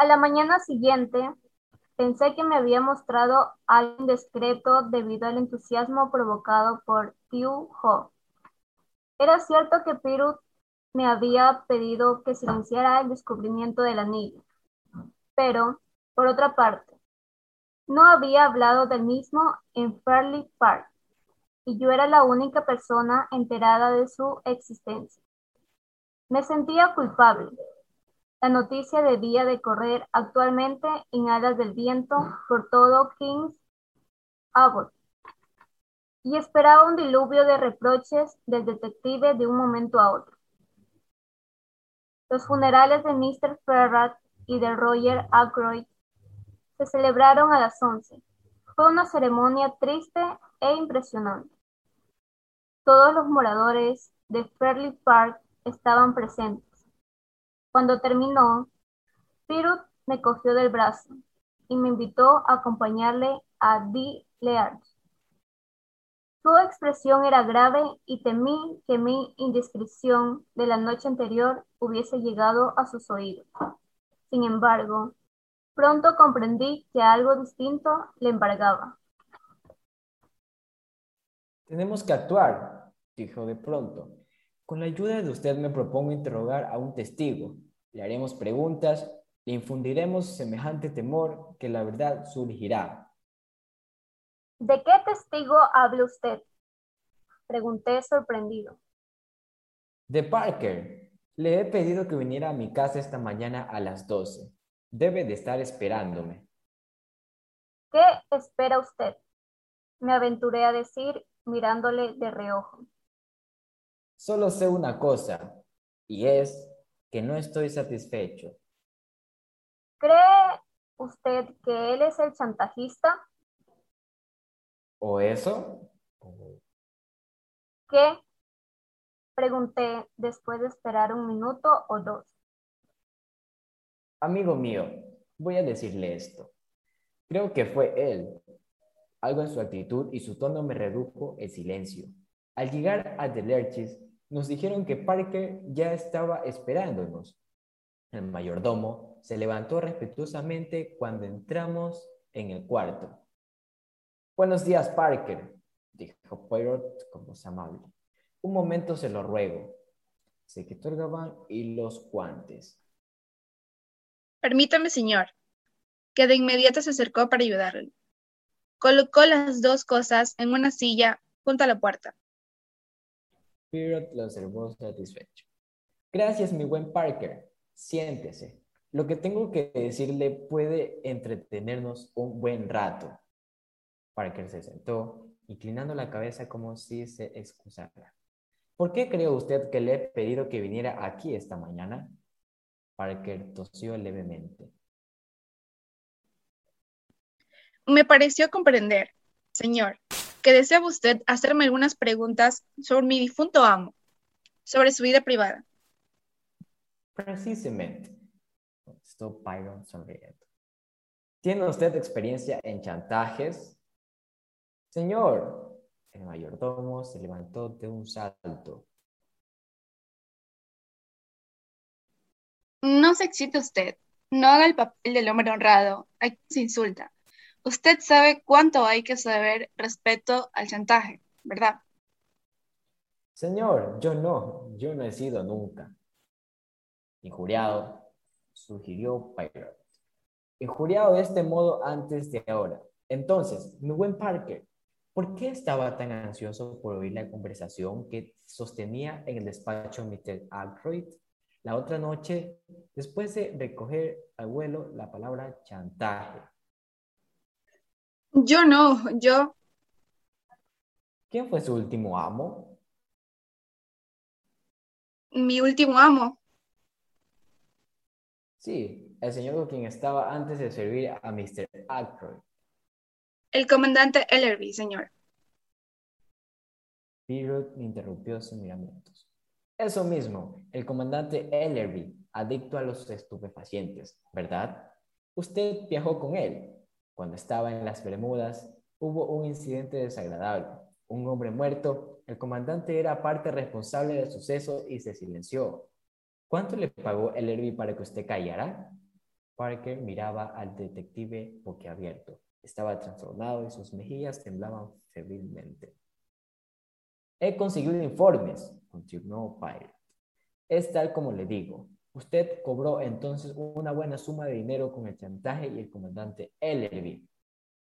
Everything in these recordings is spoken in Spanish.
A la mañana siguiente, pensé que me había mostrado algo indiscreto debido al entusiasmo provocado por Tiu Ho. Era cierto que Pirut me había pedido que silenciara el descubrimiento del anillo, pero, por otra parte, no había hablado del mismo en Fairley Park, y yo era la única persona enterada de su existencia. Me sentía culpable. La noticia debía de correr actualmente en alas del viento por todo King's Abbot, y esperaba un diluvio de reproches del detective de un momento a otro. Los funerales de Mr. Ferrat y de Roger Ackroyd se celebraron a las once. Fue una ceremonia triste e impresionante. Todos los moradores de Fairley Park estaban presentes. Cuando terminó, Pirut me cogió del brazo y me invitó a acompañarle a D. Leard. Su expresión era grave y temí que mi indiscreción de la noche anterior hubiese llegado a sus oídos. Sin embargo, pronto comprendí que algo distinto le embargaba. Tenemos que actuar, dijo de pronto. Con la ayuda de usted me propongo interrogar a un testigo. Le haremos preguntas, le infundiremos semejante temor que la verdad surgirá. ¿De qué testigo habla usted? Pregunté sorprendido. De Parker. Le he pedido que viniera a mi casa esta mañana a las 12. Debe de estar esperándome. ¿Qué espera usted? Me aventuré a decir mirándole de reojo. Solo sé una cosa, y es que no estoy satisfecho. ¿Cree usted que él es el chantajista? ¿O eso? ¿Qué? Pregunté después de esperar un minuto o dos. Amigo mío, voy a decirle esto. Creo que fue él. Algo en su actitud y su tono me redujo el silencio. Al llegar a The Lerches, nos dijeron que Parker ya estaba esperándonos. El mayordomo se levantó respetuosamente cuando entramos en el cuarto. Buenos días, Parker, dijo Poirot con voz amable. Un momento se lo ruego. Se quitó el gabán y los guantes. Permítame, señor, que de inmediato se acercó para ayudarle. Colocó las dos cosas en una silla junto a la puerta. Poirot lo observó satisfecho. Gracias, mi buen Parker. Siéntese. Lo que tengo que decirle puede entretenernos un buen rato. Parker se sentó, inclinando la cabeza como si se excusara. ¿Por qué cree usted que le he pedido que viniera aquí esta mañana? Parker tosió levemente. Me pareció comprender, señor, que desea usted hacerme algunas preguntas sobre mi difunto amo, sobre su vida privada. Precisamente, contestó Byron sonriendo. ¿Tiene usted experiencia en chantajes? Señor, el mayordomo se levantó de un salto. No se excite usted. No haga el papel del hombre honrado. Aquí se insulta. Usted sabe cuánto hay que saber respecto al chantaje, ¿verdad? Señor, yo no. Yo no he sido nunca. Injuriado, sugirió Pirate. Injuriado de este modo antes de ahora. Entonces, mi buen Parker, ¿Por qué estaba tan ansioso por oír la conversación que sostenía en el despacho Mr. Ackroyd la otra noche después de recoger al vuelo la palabra chantaje? Yo no, yo. ¿Quién fue su último amo? Mi último amo. Sí, el señor con quien estaba antes de servir a Mr. Ackroyd. El comandante Ellerby, señor. Pirot interrumpió sin miramientos. Eso mismo, el comandante Ellerby, adicto a los estupefacientes, ¿verdad? Usted viajó con él. Cuando estaba en las Bermudas, hubo un incidente desagradable. Un hombre muerto. El comandante era parte responsable del suceso y se silenció. ¿Cuánto le pagó Ellerby para que usted callara? Parker miraba al detective boquiabierto. Estaba trastornado y sus mejillas temblaban febrilmente. He conseguido informes, continuó Pirate. Es tal como le digo. Usted cobró entonces una buena suma de dinero con el chantaje y el comandante Ellerby.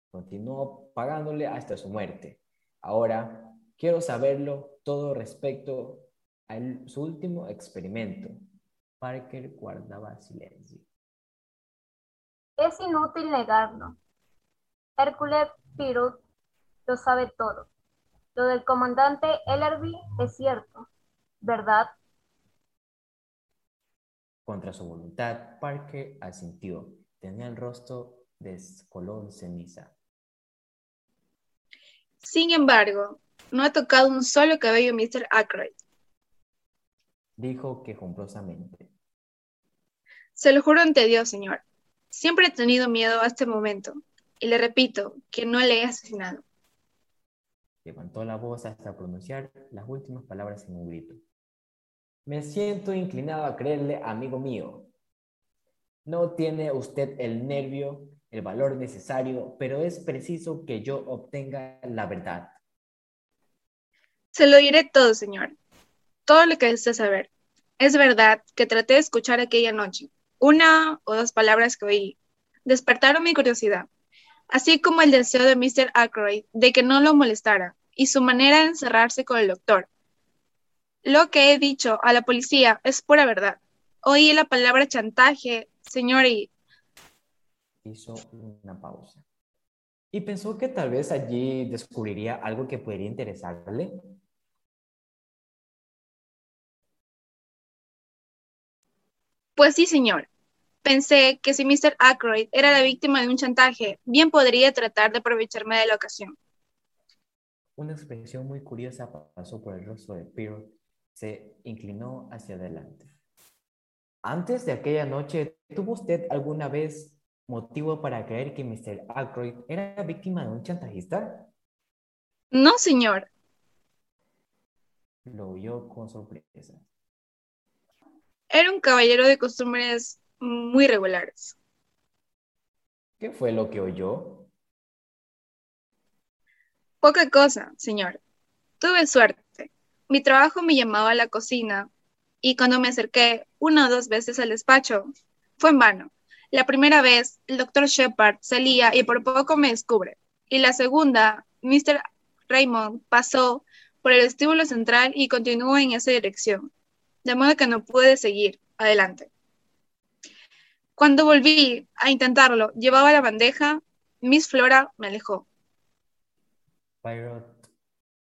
Continuó pagándole hasta su muerte. Ahora, quiero saberlo todo respecto a su último experimento. Parker guardaba silencio. Es inútil negarlo. Hércules Pirut lo sabe todo. Lo del comandante Ellerby es cierto, ¿verdad? Contra su voluntad, Parker asintió. Tenía el rostro de color ceniza. Sin embargo, no ha tocado un solo cabello Mr. Ackroyd. Dijo quejumbrosamente. Se lo juro ante Dios, señor. Siempre he tenido miedo a este momento. Y le repito que no le he asesinado. Levantó la voz hasta pronunciar las últimas palabras en un grito. Me siento inclinado a creerle, amigo mío. No tiene usted el nervio, el valor necesario, pero es preciso que yo obtenga la verdad. Se lo diré todo, señor. Todo lo que desea saber. Es verdad que traté de escuchar aquella noche. Una o dos palabras que oí despertaron mi curiosidad, así como el deseo de Mr. Ackroyd de que no lo molestara y su manera de encerrarse con el doctor, lo que he dicho a la policía es pura verdad. Oí la palabra chantaje, señor, y... Hizo una pausa. ¿Y pensó que tal vez allí descubriría algo que podría interesarle? Pues sí, señor. Pensé que si Mr. Ackroyd era la víctima de un chantaje, bien podría tratar de aprovecharme de la ocasión. Una expresión muy curiosa pasó por el rostro de Pearl se inclinó hacia adelante. Antes de aquella noche, ¿tuvo usted alguna vez motivo para creer que Mr. Aykroyd era víctima de un chantajista? No, señor. Lo oyó con sorpresa. Era un caballero de costumbres muy regulares. ¿Qué fue lo que oyó? Poca cosa, señor. Tuve suerte. Mi trabajo me llamaba a la cocina y cuando me acerqué una o dos veces al despacho, fue en vano. La primera vez, el doctor Shepard salía y por poco me descubre. Y la segunda, Mr. Raymond pasó por el vestíbulo central y continuó en esa dirección, de modo que no pude seguir adelante. Cuando volví a intentarlo, llevaba la bandeja, Miss Flora me alejó.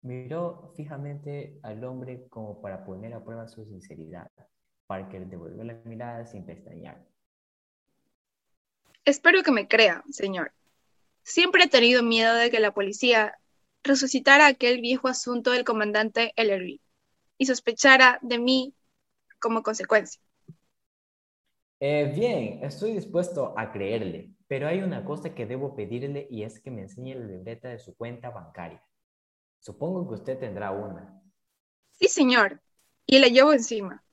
Miró fijamente al hombre como para poner a prueba su sinceridad. Parker devolvió la mirada sin pestañear. Espero que me crea, señor. Siempre he tenido miedo de que la policía resucitara aquel viejo asunto del comandante Ellery y sospechara de mí como consecuencia. Eh, bien, estoy dispuesto a creerle, pero hay una cosa que debo pedirle y es que me enseñe la libreta de su cuenta bancaria. Supongo que usted tendrá una. Sí, señor. Y la llevo encima.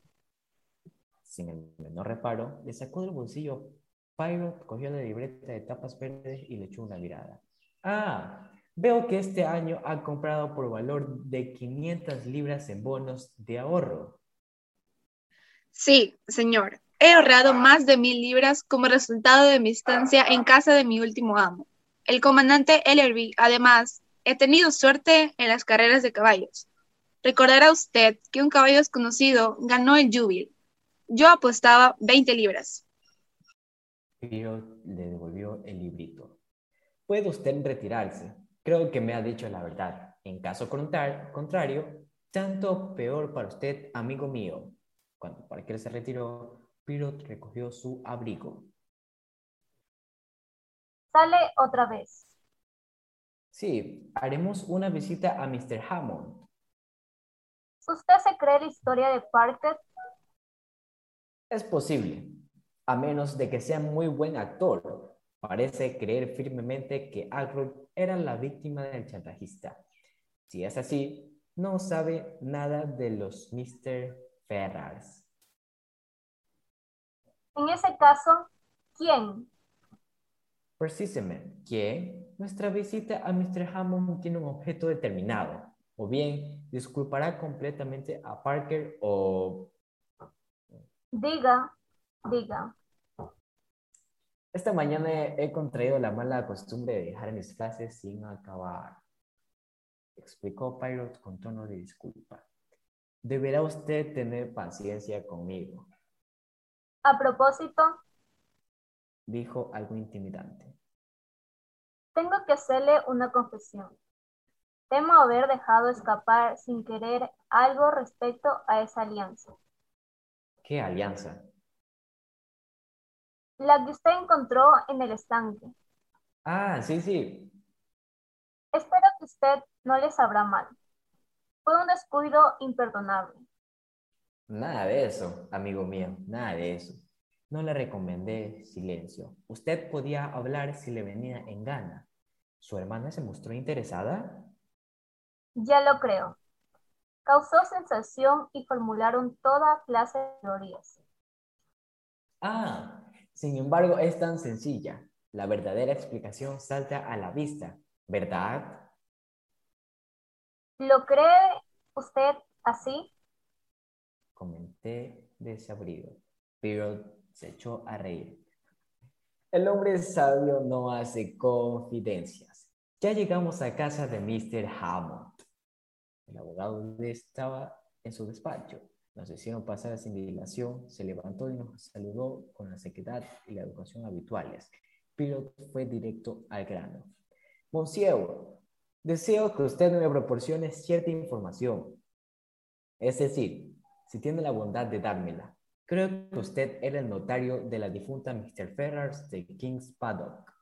Sin el menor reparo, le sacó del bolsillo. Pyro cogió la libreta de tapas verdes y le echó una mirada. Ah, veo que este año ha comprado por valor de 500 libras en bonos de ahorro. Sí, señor. He ahorrado más de mil libras como resultado de mi estancia en casa de mi último amo. El comandante Ellerby, además, He tenido suerte en las carreras de caballos. Recordará usted que un caballo desconocido ganó el Jubil. Yo apostaba 20 libras. Piro le devolvió el librito. Puede usted retirarse. Creo que me ha dicho la verdad. En caso contrario, tanto peor para usted, amigo mío. Cuando Parker se retiró, Pirot recogió su abrigo. Sale otra vez. Sí, haremos una visita a Mr. Hammond. ¿Usted se cree la historia de Parker? Es posible, a menos de que sea muy buen actor. Parece creer firmemente que Alfred era la víctima del chantajista. Si es así, no sabe nada de los Mr. Ferrars. En ese caso, ¿Quién? Precisamente que nuestra visita a Mr. Hammond tiene un objeto determinado. O bien, disculpará completamente a Parker o... Diga, diga. Esta mañana he contraído la mala costumbre de dejar mis frases sin acabar. Explicó Pirate con tono de disculpa. Deberá usted tener paciencia conmigo. A propósito, Dijo algo intimidante. tengo que hacerle una confesión. Temo haber dejado escapar sin querer algo respecto a esa alianza. ¿Qué alianza? La que usted encontró en el estanque. Ah, sí, sí. Espero que usted no le sabrá mal. Fue un descuido imperdonable. Nada de eso, amigo mío, nada de eso. No le recomendé silencio. Usted podía hablar si le venía en gana. ¿Su hermana se mostró interesada? Ya lo creo. Causó sensación y formularon toda clase de teorías. Ah, sin embargo, es tan sencilla. La verdadera explicación salta a la vista, ¿verdad? ¿Lo cree usted así? Comenté desabrido, pero se echó a reír. El hombre sabio no hace confidencias. Ya llegamos a casa de Mr. Hammond. El abogado estaba en su despacho. Nos hicieron pasar sin dilación, se levantó y nos saludó con la sequedad y la educación habituales. Pilot fue directo al grano. Monsieur, deseo que usted me proporcione cierta información. Es decir, si tiene la bondad de dármela. Creo que usted era el notario de la difunta Mr. Ferrars de King's Paddock.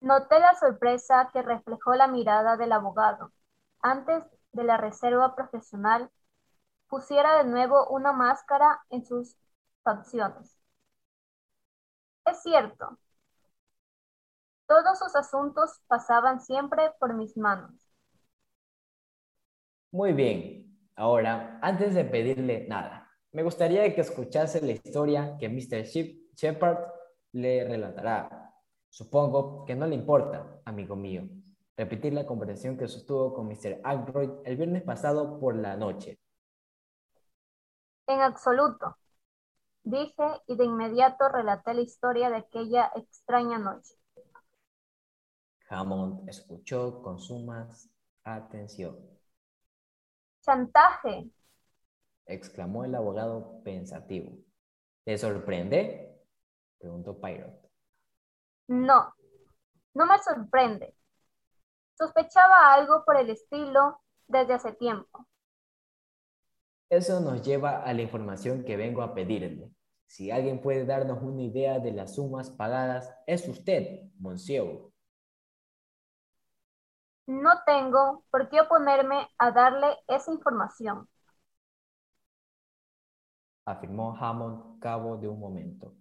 Noté la sorpresa que reflejó la mirada del abogado. Antes de la reserva profesional, pusiera de nuevo una máscara en sus facciones. Es cierto. Todos sus asuntos pasaban siempre por mis manos. Muy bien. Ahora, antes de pedirle nada, me gustaría que escuchase la historia que Mr. Shep- Shepard le relatará. Supongo que no le importa, amigo mío, repetir la conversación que sostuvo con Mr. Ackroyd el viernes pasado por la noche. En absoluto, dije y de inmediato relaté la historia de aquella extraña noche. Hammond escuchó con suma atención. ¡Chantaje! Exclamó el abogado pensativo. ¿Te sorprende? preguntó Pirate. No, no me sorprende. Sospechaba algo por el estilo desde hace tiempo. Eso nos lleva a la información que vengo a pedirle. Si alguien puede darnos una idea de las sumas pagadas, es usted, Monsieur. No tengo por qué oponerme a darle esa información. Afirmó Hammond cabo de un momento.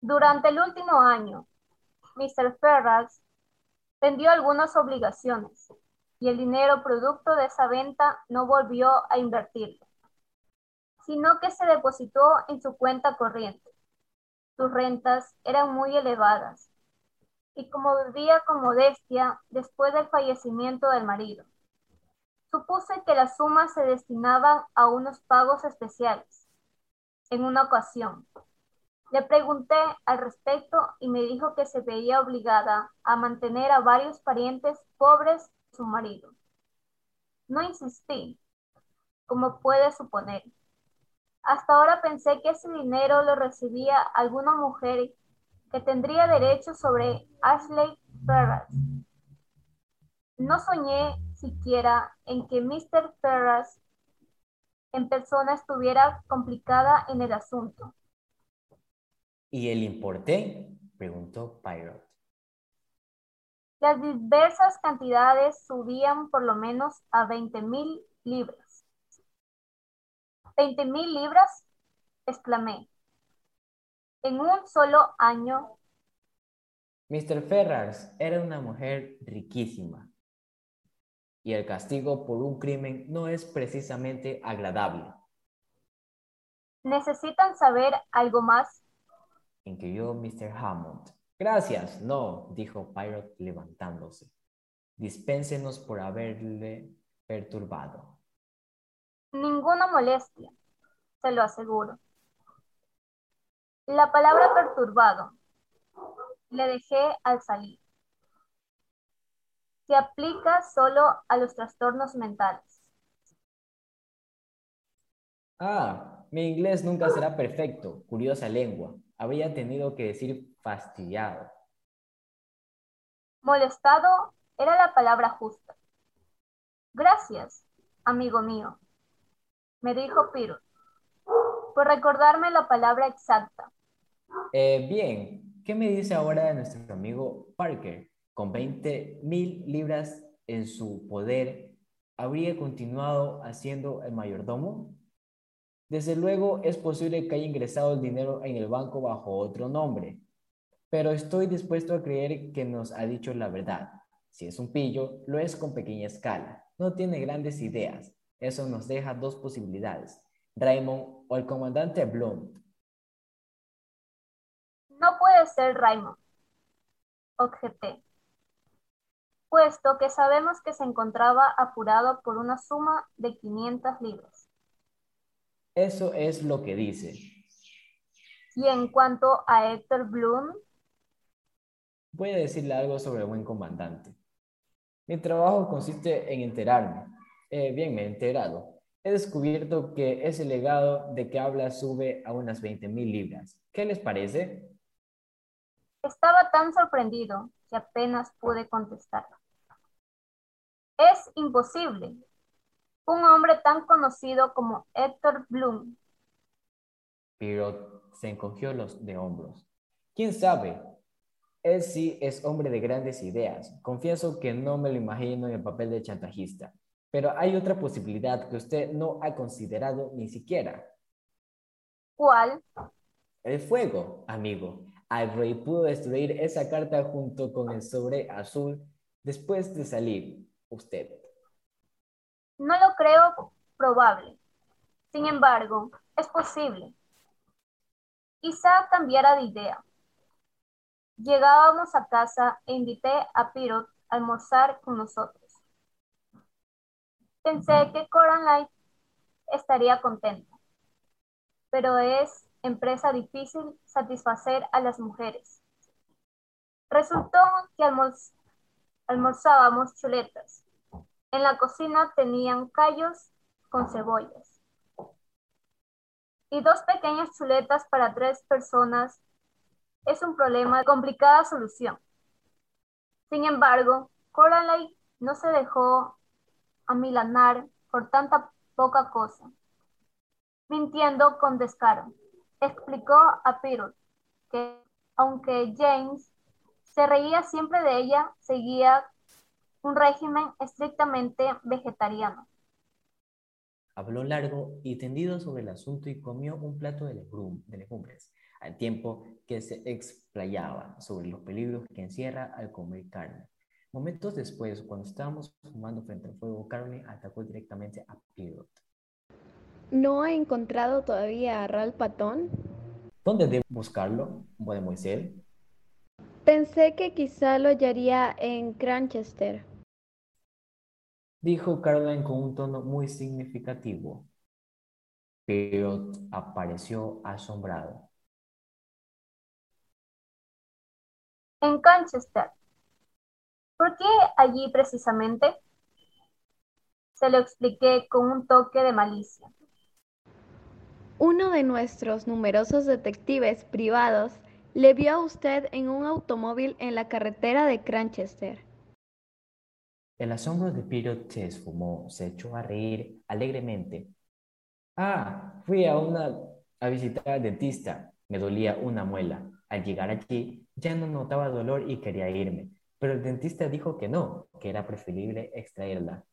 Durante el último año, Mr. Ferrars vendió algunas obligaciones y el dinero producto de esa venta no volvió a invertirlo, sino que se depositó en su cuenta corriente. Sus rentas eran muy elevadas y como vivía con modestia después del fallecimiento del marido, supuse que las sumas se destinaban a unos pagos especiales. En una ocasión, le pregunté al respecto y me dijo que se veía obligada a mantener a varios parientes pobres de su marido. No insistí, como puede suponer. Hasta ahora pensé que ese dinero lo recibía alguna mujer que tendría derecho sobre Ashley Ferrars. No soñé siquiera en que Mr. Ferrars en persona estuviera complicada en el asunto. ¿Y el importe? preguntó Pirate. Las diversas cantidades subían por lo menos a 20 mil libras. ¿20 mil libras? exclamé. En un solo año, Mr. Ferrars era una mujer riquísima. Y el castigo por un crimen no es precisamente agradable. ¿Necesitan saber algo más? inquirió Mr. Hammond. Gracias, no, dijo Pirate levantándose. Dispénsenos por haberle perturbado. Ninguna molestia, se lo aseguro. La palabra perturbado le dejé al salir. Se aplica solo a los trastornos mentales. Ah, mi inglés nunca será perfecto, curiosa lengua. Habría tenido que decir fastidiado. Molestado era la palabra justa. Gracias, amigo mío, me dijo Piro, por recordarme la palabra exacta. Eh, bien, ¿qué me dice ahora de nuestro amigo Parker? Con 20 mil libras en su poder, ¿habría continuado haciendo el mayordomo? Desde luego es posible que haya ingresado el dinero en el banco bajo otro nombre, pero estoy dispuesto a creer que nos ha dicho la verdad. Si es un pillo, lo es con pequeña escala. No tiene grandes ideas. Eso nos deja dos posibilidades. Raymond o el comandante Blunt. No puede ser Raymond, objeté, puesto que sabemos que se encontraba apurado por una suma de 500 libras. Eso es lo que dice. Y en cuanto a Héctor Bloom, voy a decirle algo sobre el buen comandante. Mi trabajo consiste en enterarme. Eh, bien, me he enterado. He descubierto que ese legado de que habla sube a unas 20 mil libras. ¿Qué les parece? Estaba tan sorprendido que apenas pude contestar. Es imposible. Un hombre tan conocido como Héctor Bloom. Pero se encogió los de hombros. ¿Quién sabe? Él sí es hombre de grandes ideas. Confieso que no me lo imagino en el papel de chantajista. Pero hay otra posibilidad que usted no ha considerado ni siquiera. ¿Cuál? El fuego, amigo. Ivory pudo destruir esa carta junto con el sobre azul después de salir usted. No lo creo probable. Sin embargo, es posible. Quizá cambiara de idea. Llegábamos a casa e invité a Pirot a almorzar con nosotros. Pensé que Coraline estaría contenta, pero es empresa difícil satisfacer a las mujeres. Resultó que almorzábamos chuletas. En la cocina tenían callos con cebollas. Y dos pequeñas chuletas para tres personas es un problema de complicada solución. Sin embargo, Coraline no se dejó amilanar por tanta poca cosa. Mintiendo con descaro, explicó a Pirot que aunque James se reía siempre de ella, seguía un régimen estrictamente vegetariano. Habló largo y tendido sobre el asunto y comió un plato de legumbres al tiempo que se explayaba sobre los peligros que encierra al comer carne. Momentos después, cuando estábamos fumando frente al fuego, Caroline atacó directamente a Pirot. ¿No ha encontrado todavía a Ralph Patton? ¿Dónde debo buscarlo, Moisés? Pensé que quizá lo hallaría en Cranchester. Dijo Caroline con un tono muy significativo. Pirot apareció asombrado. en Canchester. ¿Por qué allí precisamente? Se lo expliqué con un toque de malicia. Uno de nuestros numerosos detectives privados le vio a usted en un automóvil en la carretera de Cranchester. El asombro de Pirot se esfumó, se echó a reír alegremente. Ah, fui a una a visitar al dentista. Me dolía una muela. Al llegar allí, ya no notaba dolor y quería irme, pero el dentista dijo que no, que era preferible extraerla.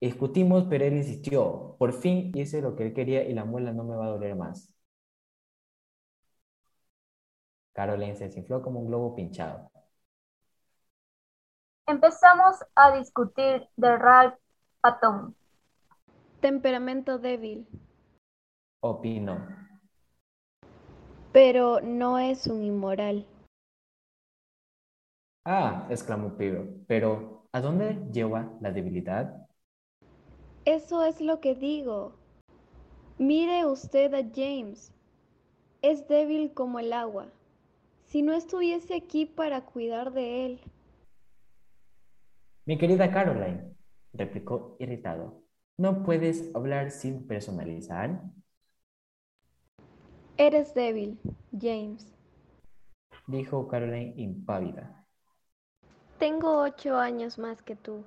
Discutimos, pero él insistió. Por fin hice lo que él quería y la muela no me va a doler más. Caroline se desinfló como un globo pinchado. Empezamos a discutir de Ralph Patton. Temperamento débil. Opinó. Pero no es un inmoral. Ah, exclamó Piro, pero ¿a dónde lleva la debilidad? Eso es lo que digo. Mire usted a James. Es débil como el agua. Si no estuviese aquí para cuidar de él. Mi querida Caroline, replicó irritado, ¿no puedes hablar sin personalizar? Eres débil, James, dijo Caroline impávida. Tengo ocho años más que tú.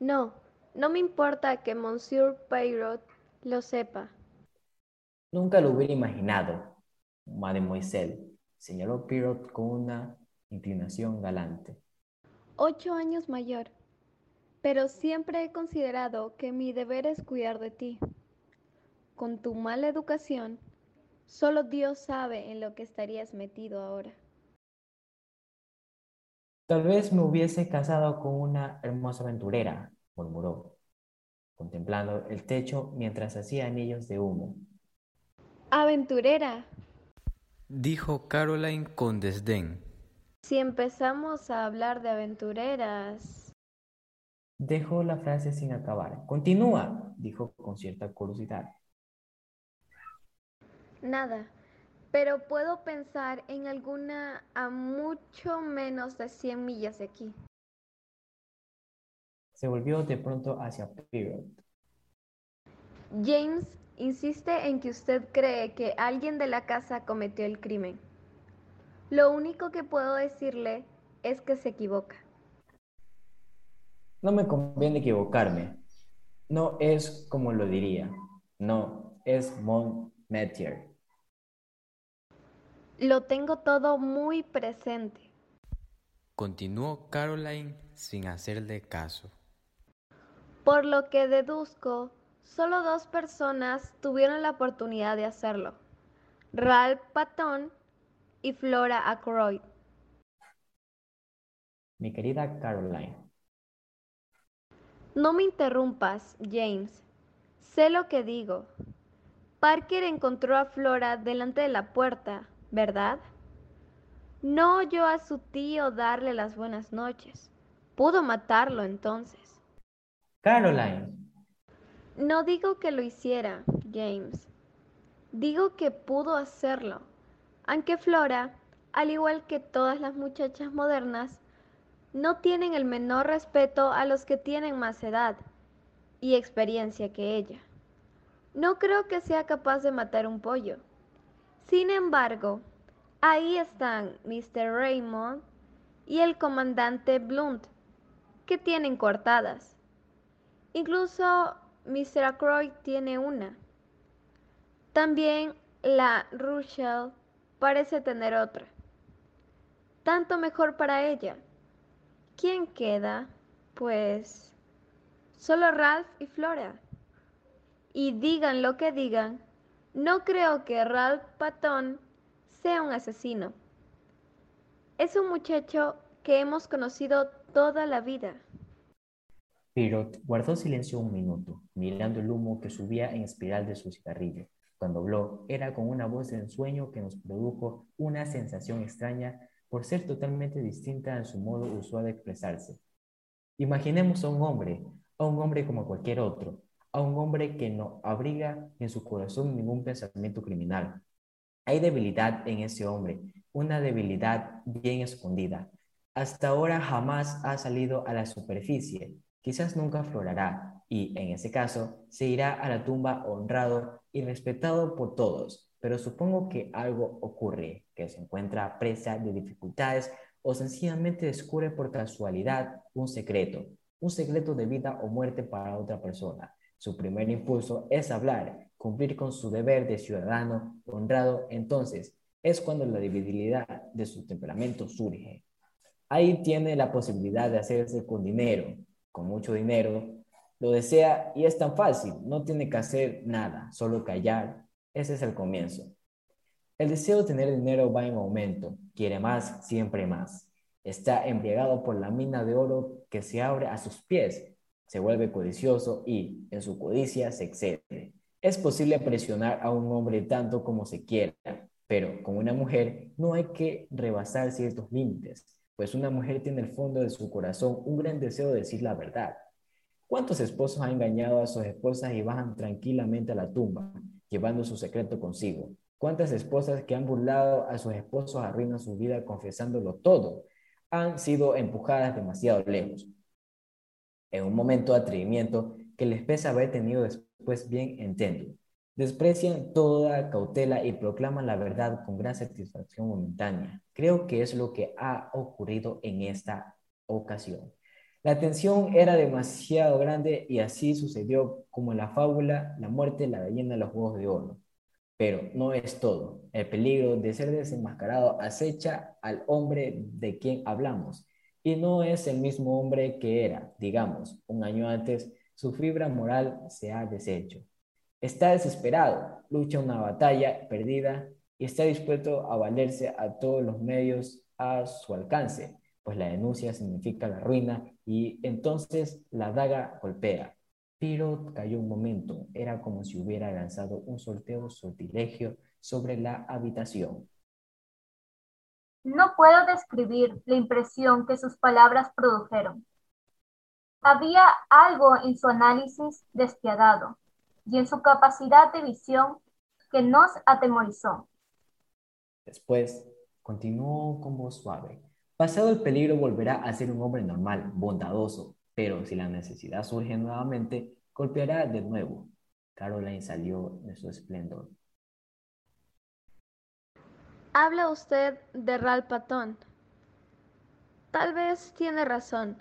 No, no me importa que Monsieur Payrot lo sepa. Nunca lo hubiera imaginado, mademoiselle, señaló Pirot con una inclinación galante. Ocho años mayor, pero siempre he considerado que mi deber es cuidar de ti. Con tu mala educación, solo Dios sabe en lo que estarías metido ahora. Tal vez me hubiese casado con una hermosa aventurera, murmuró, contemplando el techo mientras hacía anillos de humo. Aventurera, dijo Caroline con desdén. Si empezamos a hablar de aventureras. Dejó la frase sin acabar. Continúa, dijo con cierta curiosidad. Nada, pero puedo pensar en alguna a mucho menos de 100 millas de aquí. Se volvió de pronto hacia Pirot. James insiste en que usted cree que alguien de la casa cometió el crimen. Lo único que puedo decirle es que se equivoca. No me conviene equivocarme. No es como lo diría. No, es Montmetier. Lo tengo todo muy presente. Continuó Caroline sin hacerle caso. Por lo que deduzco, solo dos personas tuvieron la oportunidad de hacerlo. Ralph Patton y Flora Ackroyd. Mi querida Caroline. No me interrumpas, James. Sé lo que digo. Parker encontró a Flora delante de la puerta, ¿verdad? No oyó a su tío darle las buenas noches. Pudo matarlo entonces. Caroline. No digo que lo hiciera, James. Digo que pudo hacerlo, aunque Flora, al igual que todas las muchachas modernas, no tienen el menor respeto a los que tienen más edad y experiencia que ella. No creo que sea capaz de matar un pollo. Sin embargo, ahí están Mr. Raymond y el comandante Blunt, que tienen cortadas. Incluso Mr. Ackroyd tiene una. También la Rochelle parece tener otra. Tanto mejor para ella. ¿Quién queda? Pues solo Ralph y Flora. Y digan lo que digan, no creo que Ralph Patton sea un asesino. Es un muchacho que hemos conocido toda la vida. Pirot guardó silencio un minuto, mirando el humo que subía en espiral de su cigarrillo. Cuando habló, era con una voz de ensueño que nos produjo una sensación extraña por ser totalmente distinta en su modo usual de expresarse. Imaginemos a un hombre, a un hombre como cualquier otro, a un hombre que no abriga en su corazón ningún pensamiento criminal. Hay debilidad en ese hombre, una debilidad bien escondida. Hasta ahora jamás ha salido a la superficie, quizás nunca aflorará y, en ese caso, se irá a la tumba honrado y respetado por todos. Pero supongo que algo ocurre, que se encuentra presa de dificultades o sencillamente descubre por casualidad un secreto, un secreto de vida o muerte para otra persona. Su primer impulso es hablar, cumplir con su deber de ciudadano honrado. Entonces, es cuando la debilidad de su temperamento surge. Ahí tiene la posibilidad de hacerse con dinero, con mucho dinero, lo desea y es tan fácil, no tiene que hacer nada, solo callar. Ese es el comienzo. El deseo de tener dinero va en aumento, quiere más, siempre más. Está embriagado por la mina de oro que se abre a sus pies, se vuelve codicioso y, en su codicia, se excede. Es posible presionar a un hombre tanto como se quiera, Pero con una mujer no hay que rebasar ciertos límites, pues una mujer tiene en el fondo de su corazón un gran deseo de decir la verdad. ¿Cuántos esposos han engañado a sus esposas y bajan tranquilamente a la tumba, llevando su secreto consigo? ¿Cuántas esposas que han burlado a sus esposos arruinan su vida confesándolo todo? Han sido empujadas demasiado lejos. En un momento de atrevimiento que les pesa haber tenido después bien entiendo. Desprecian toda cautela y proclaman la verdad con gran satisfacción momentánea. Creo que es lo que ha ocurrido en esta ocasión. La tensión era demasiado grande y así sucedió como en la fábula La muerte la gallina de los huevos de oro. Pero no es todo. El peligro de ser desenmascarado acecha al hombre de quien hablamos. Y no es el mismo hombre que era, digamos, un año antes, su fibra moral se ha deshecho. Está desesperado, lucha una batalla perdida y está dispuesto a valerse a todos los medios a su alcance, pues la denuncia significa la ruina y entonces la daga golpea. Pero cayó un momento, era como si hubiera lanzado un sorteo sortilegio sobre la habitación. No puedo describir la impresión que sus palabras produjeron. Había algo en su análisis despiadado y en su capacidad de visión que nos atemorizó. Después, continuó con voz suave. Pasado el peligro volverá a ser un hombre normal, bondadoso, pero si la necesidad surge nuevamente, golpeará de nuevo. Caroline salió de su esplendor. Habla usted de Ral Patón. Tal vez tiene razón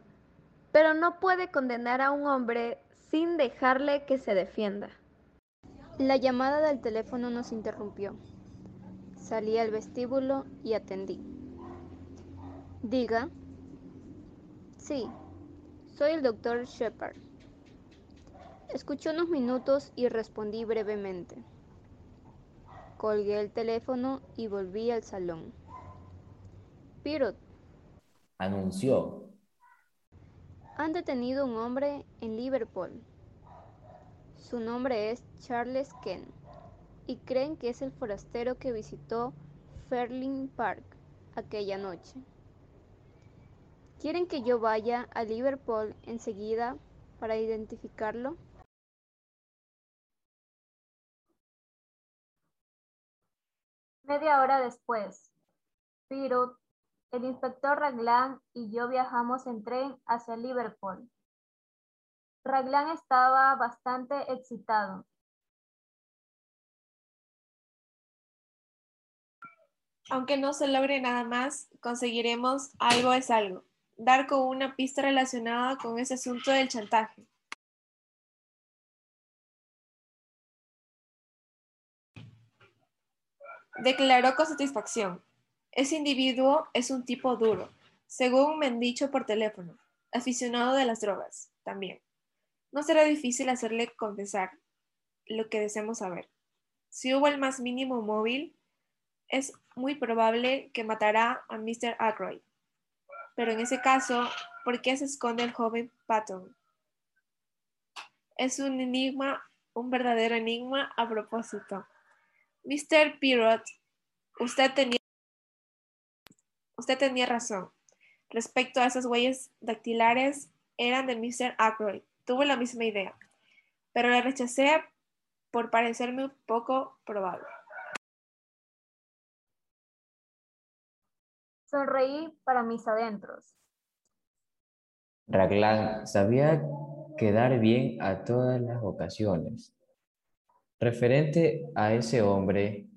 pero no puede condenar a un hombre sin dejarle que se defienda. La llamada del teléfono nos interrumpió. Salí al vestíbulo y atendí. Diga. Sí, soy el doctor Shepard. Escuché unos minutos y respondí brevemente. Colgué el teléfono y volví al salón. Pirot. Anunció han detenido un hombre en Liverpool. Su nombre es Charles Kent y creen que es el forastero que visitó Ferling Park aquella noche. ¿Quieren que yo vaya a Liverpool enseguida para identificarlo? Media hora después, Pirot el inspector Raglan y yo viajamos en tren hacia Liverpool. Raglan estaba bastante excitado. Aunque no se logre nada más, conseguiremos algo es algo. Dar con una pista relacionada con ese asunto del chantaje. Declaró con satisfacción. Ese individuo es un tipo duro, según me han dicho por teléfono, aficionado de las drogas, también. No será difícil hacerle confesar lo que deseamos saber. Si hubo el más mínimo móvil, es muy probable que matará a Mr. Ackroyd. Pero en ese caso, ¿por qué se esconde el joven Patton? Es un enigma, un verdadero enigma a propósito. Mr. Pirot, usted tenía Usted tenía razón. Respecto a esas huellas dactilares, eran de Mr. Ackroyd. Tuve la misma idea, pero la rechacé por parecerme un poco probable. Sonreí para mis adentros. Raglan sabía quedar bien a todas las ocasiones. Referente a ese hombre,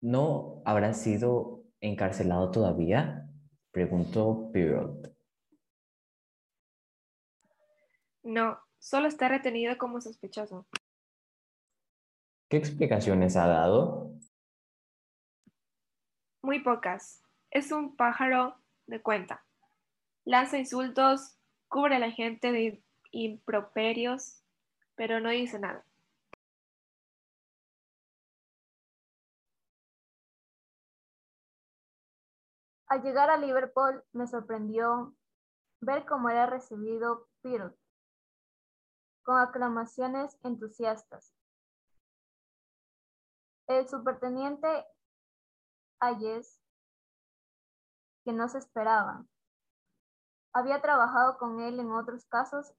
¿no habrá sido encarcelado todavía? Preguntó Pirot. No, solo está retenido como sospechoso. ¿Qué explicaciones ha dado? Muy pocas. Es un pájaro de cuenta. Lanza insultos, cubre a la gente de improperios, pero no dice nada. Al llegar a Liverpool me sorprendió ver cómo era recibido Pirot, con aclamaciones entusiastas. El superteniente Hayes que no se esperaban. Había trabajado con él en otros casos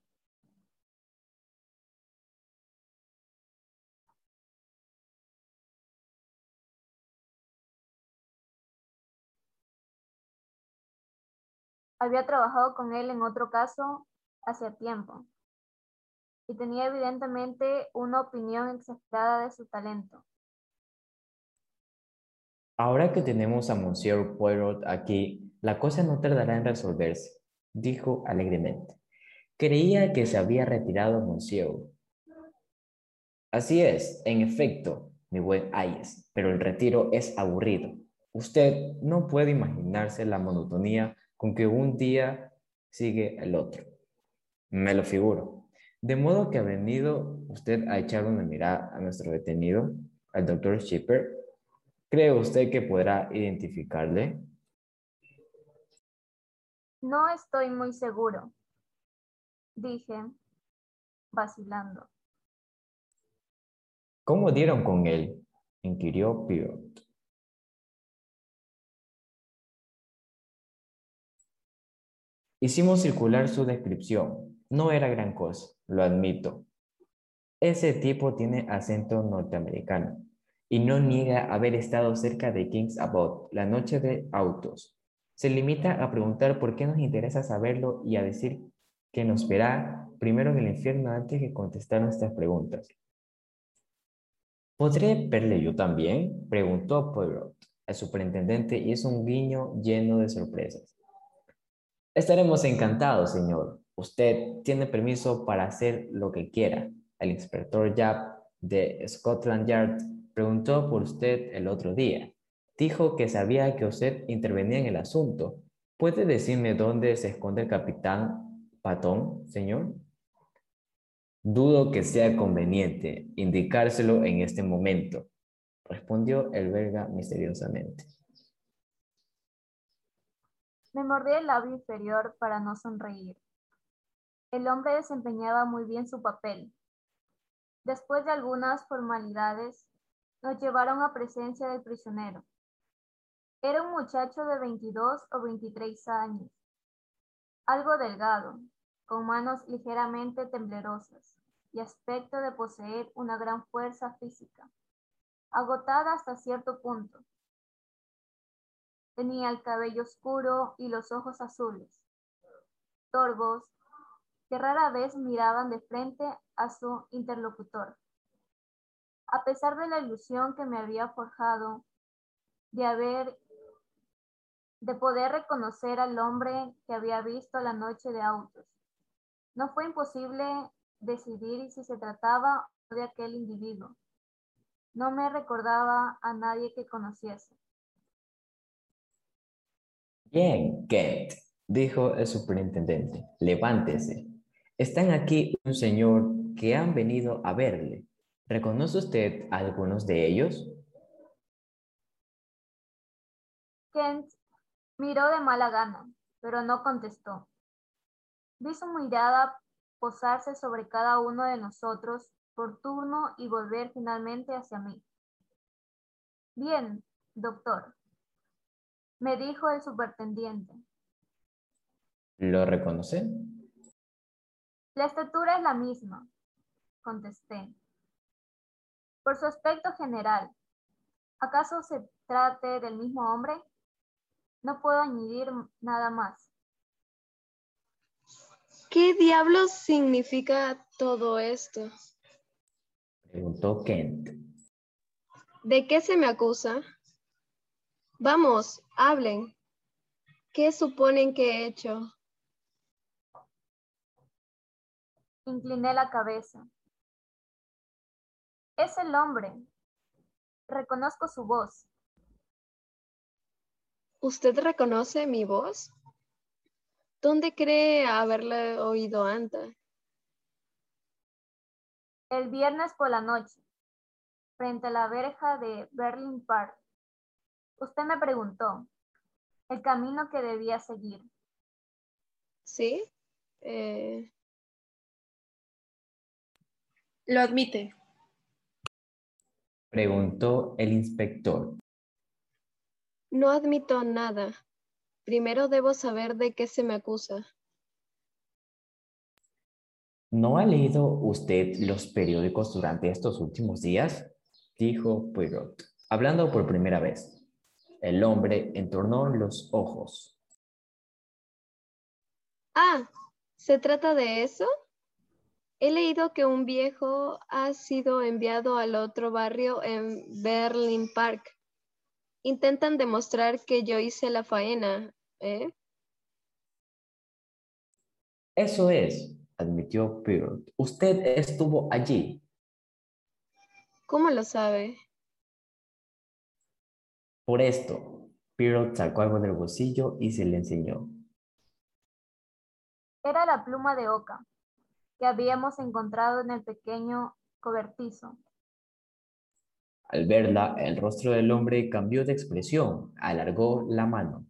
Había trabajado con él en otro caso hacía tiempo y tenía evidentemente una opinión exagerada de su talento. Ahora que tenemos a Monsieur Poirot aquí, la cosa no tardará en resolverse, dijo alegremente. Creía que se había retirado Monsieur. Así es, en efecto, mi buen Ayes, pero el retiro es aburrido. Usted no puede imaginarse la monotonía con que un día sigue el otro. Me lo figuro. De modo que ha venido usted a echar una mirada a nuestro detenido, al doctor Shipper. ¿Cree usted que podrá identificarle? No estoy muy seguro, dije, vacilando. ¿Cómo dieron con él? inquirió Pirot. Hicimos circular su descripción. No era gran cosa, lo admito. Ese tipo tiene acento norteamericano y no niega haber estado cerca de King's Abot la noche de autos. Se limita a preguntar por qué nos interesa saberlo y a decir que nos verá primero en el infierno antes de contestar nuestras preguntas. ¿Podré verle yo también? preguntó Poirot al superintendente y es un guiño lleno de sorpresas. Estaremos encantados, señor. Usted tiene permiso para hacer lo que quiera. El inspector Japp de Scotland Yard preguntó por usted el otro día. Dijo que sabía que usted intervenía en el asunto. ¿Puede decirme dónde se esconde el capitán Patón, señor? Dudo que sea conveniente indicárselo en este momento, respondió el belga misteriosamente. Me mordí el labio inferior para no sonreír. El hombre desempeñaba muy bien su papel. Después de algunas formalidades, nos llevaron a presencia del prisionero. Era un muchacho de 22 o 23 años, algo delgado, con manos ligeramente temblorosas y aspecto de poseer una gran fuerza física, agotada hasta cierto punto, Tenía el cabello oscuro y los ojos azules, torvos, que rara vez miraban de frente a su interlocutor. A pesar de la ilusión que me había forjado de haber de poder reconocer al hombre que había visto la noche de autos. No fue imposible decidir si se trataba de aquel individuo. No me recordaba a nadie que conociese. Bien, Kent, dijo el superintendente, levántese. Están aquí un señor que han venido a verle. ¿Reconoce usted algunos de ellos? Kent miró de mala gana, pero no contestó. Vi su mirada posarse sobre cada uno de nosotros por turno y volver finalmente hacia mí. Bien, doctor, me dijo el supertendiente. ¿Lo reconoce? La estatura es la misma, contesté. Por su aspecto general, ¿acaso se trate del mismo hombre? No puedo añadir nada más. ¿Qué diablos significa todo esto? Preguntó Kent. ¿De qué se me acusa? Vamos, hablen. ¿Qué suponen que he hecho? Incliné la cabeza. Es el hombre. Reconozco su voz. ¿Usted reconoce mi voz? ¿Dónde cree haberla oído antes? El viernes por la noche, frente a la verja de Berlin Park. Usted me preguntó el camino que debía seguir. ¿Sí? Eh, Lo admite. Preguntó el inspector. No admito nada. Primero debo saber de qué se me acusa. ¿No ha leído usted los periódicos durante estos últimos días? Dijo Poirot, hablando por primera vez. El hombre entornó los ojos. Ah, ¿se trata de eso? He leído que un viejo ha sido enviado al otro barrio en Berlin Park. Intentan demostrar que yo hice la faena, ¿eh? Eso es, admitió Poirot. Usted estuvo allí. ¿Cómo lo sabe? Por esto, Poirot sacó algo del bolsillo y se le enseñó. Era la pluma de oca que habíamos encontrado en el pequeño cobertizo. Al verla, el rostro del hombre cambió de expresión. Alargó la mano.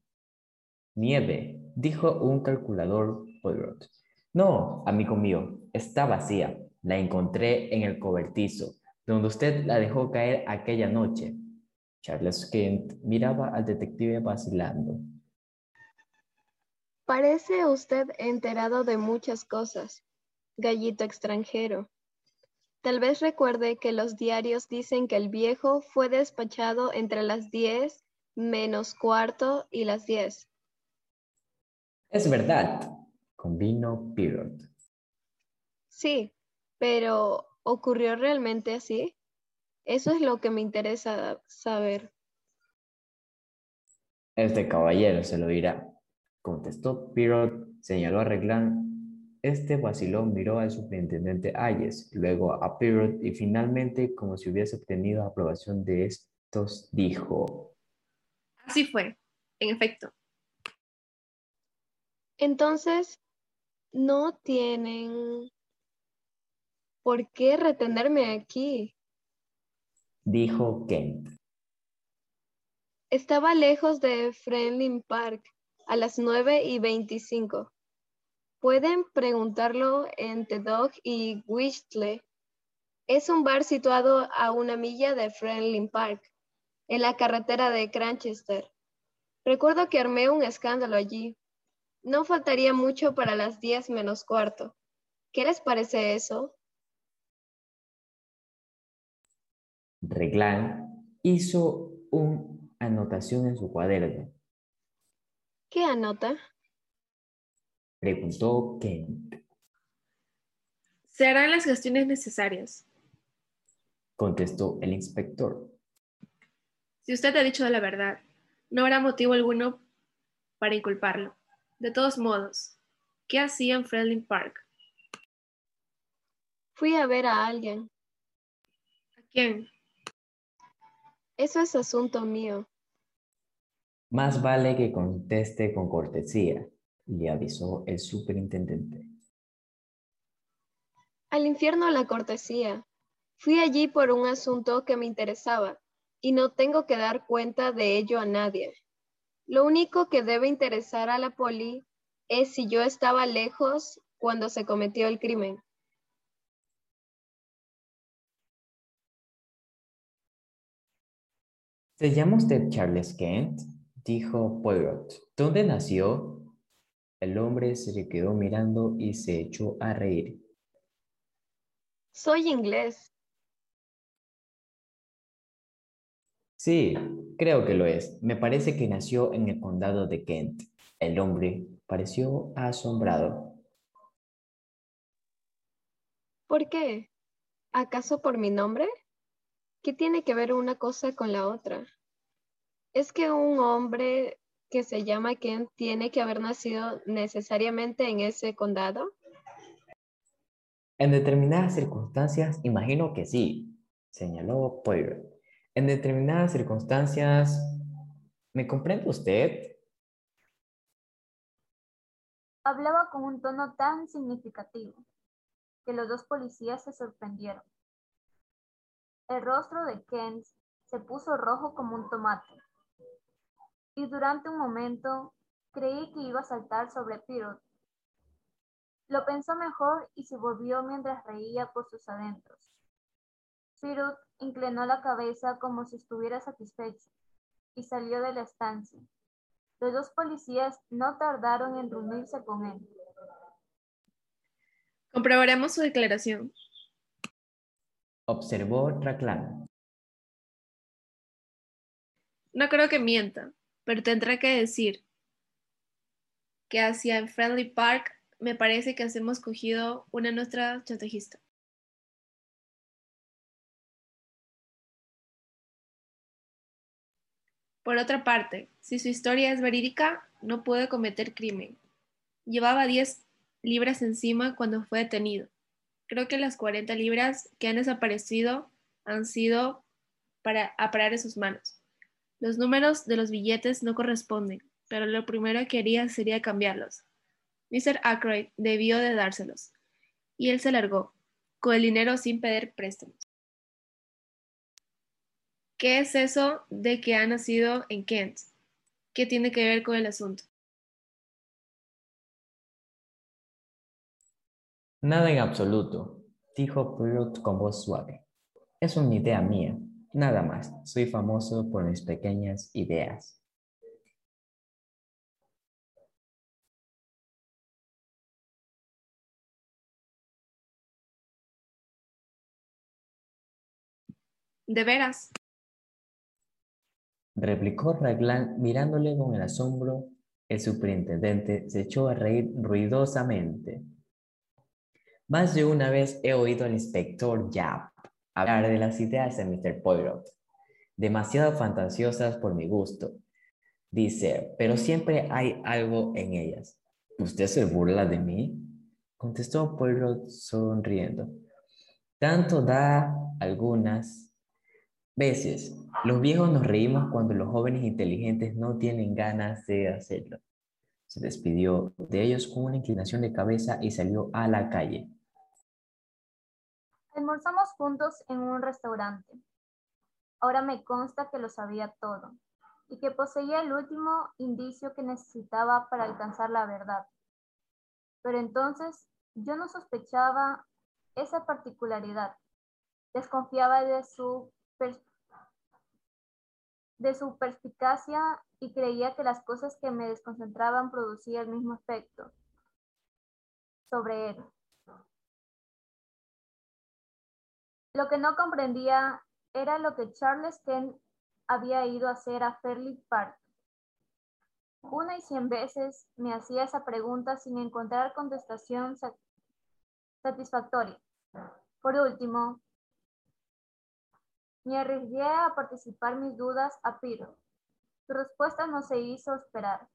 Nieve, dijo un calculador Poirot. No, amigo mío, está vacía. La encontré en el cobertizo, donde usted la dejó caer aquella noche. Charles Kent miraba al detective vacilando. Parece usted enterado de muchas cosas, gallito extranjero. Tal vez recuerde que los diarios dicen que el viejo fue despachado entre las diez menos cuarto y las diez. Es verdad, convino Pirot. Sí, pero ¿ocurrió realmente así? Eso es lo que me interesa saber. Este caballero se lo dirá, contestó Pirot, señaló a Reglan. Este vacilón miró al superintendente Ayes, luego a Pirot y finalmente, como si hubiese obtenido aprobación de estos, dijo. Así fue, en efecto. Entonces, no tienen por qué retenerme aquí. Dijo Kent. Estaba lejos de Friendly Park a las nueve y veinticinco. Pueden preguntarlo en The Dog y Whistle. Es un bar situado a una milla de Friendly Park, en la carretera de Cranchester. Recuerdo que armé un escándalo allí. No faltaría mucho para las diez menos cuarto. ¿Qué les parece eso? Reglan hizo una anotación en su cuaderno. ¿Qué anota? Preguntó Kent. Se harán las gestiones necesarias. Contestó el inspector. Si usted ha dicho la verdad, no habrá motivo alguno para inculparlo. De todos modos, ¿qué hacía en Friendly Park? Fui a ver a alguien. ¿A quién? Eso es asunto mío. Más vale que conteste con cortesía, le avisó el superintendente. Al infierno la cortesía. Fui allí por un asunto que me interesaba y no tengo que dar cuenta de ello a nadie. Lo único que debe interesar a la poli es si yo estaba lejos cuando se cometió el crimen. ¿Se llama usted Charles Kent? Dijo Poirot. ¿Dónde nació? El hombre se le quedó mirando y se echó a reír. Soy inglés. Sí, creo que lo es. Me parece que nació en el condado de Kent. El hombre pareció asombrado. ¿Por qué? ¿Acaso por mi nombre? ¿Qué tiene que ver una cosa con la otra? ¿Es que un hombre que se llama Kent tiene que haber nacido necesariamente en ese condado? En determinadas circunstancias, imagino que sí, señaló Poirot. En determinadas circunstancias, ¿me comprende usted? Hablaba con un tono tan significativo que los dos policías se sorprendieron. El rostro de Kent se puso rojo como un tomate, y durante un momento creí que iba a saltar sobre Pirot. Lo pensó mejor y se volvió mientras reía por sus adentros. Pirot inclinó la cabeza como si estuviera satisfecho. y salió de la estancia. Los dos policías no tardaron en reunirse con él. Comprobaremos su declaración. Observó Raglan. No creo que mienta, pero tendrá que decir que hacia Friendly Park me parece que hemos cogido una nuestra chantajista. Por otra parte, si su historia es verídica, no puede cometer crimen. Llevaba 10 libras encima cuando fue detenido. Creo que las 40 libras que han desaparecido han sido para a parar en sus manos. Los números de los billetes no corresponden, pero lo primero que haría sería cambiarlos. Mr. Ackroyd debió de dárselos, y él se largó, con el dinero sin pedir préstamos. ¿Qué es eso de que ha nacido en Kent? ¿Qué tiene que ver con el asunto? Nada en absoluto, dijo Pruitt con voz suave. Es una idea mía, nada más. Soy famoso por mis pequeñas ideas. ¿De veras? replicó Raglan mirándole con el asombro. El superintendente se echó a reír ruidosamente. Más de una vez he oído al inspector Yap hablar de las ideas de Mr. Poirot, demasiado fantasiosas por mi gusto, dice, pero siempre hay algo en ellas. ¿Usted se burla de mí? contestó Poirot sonriendo. Tanto da algunas veces. Los viejos nos reímos cuando los jóvenes inteligentes no tienen ganas de hacerlo. Se despidió de ellos con una inclinación de cabeza y salió a la calle. Almorzamos juntos en un restaurante. Ahora me consta que lo sabía todo y que poseía el último indicio que necesitaba para alcanzar la verdad. Pero entonces yo no sospechaba esa particularidad. Desconfiaba de su, de su perspicacia y creía que las cosas que me desconcentraban producían el mismo efecto sobre él. Lo que no comprendía era lo que Charles Kent había ido a hacer a Fairley Park. Una y cien veces me hacía esa pregunta sin encontrar contestación satisfactoria. Por último, me arriesgué a participar mis dudas a Piro. Su respuesta no se hizo esperar.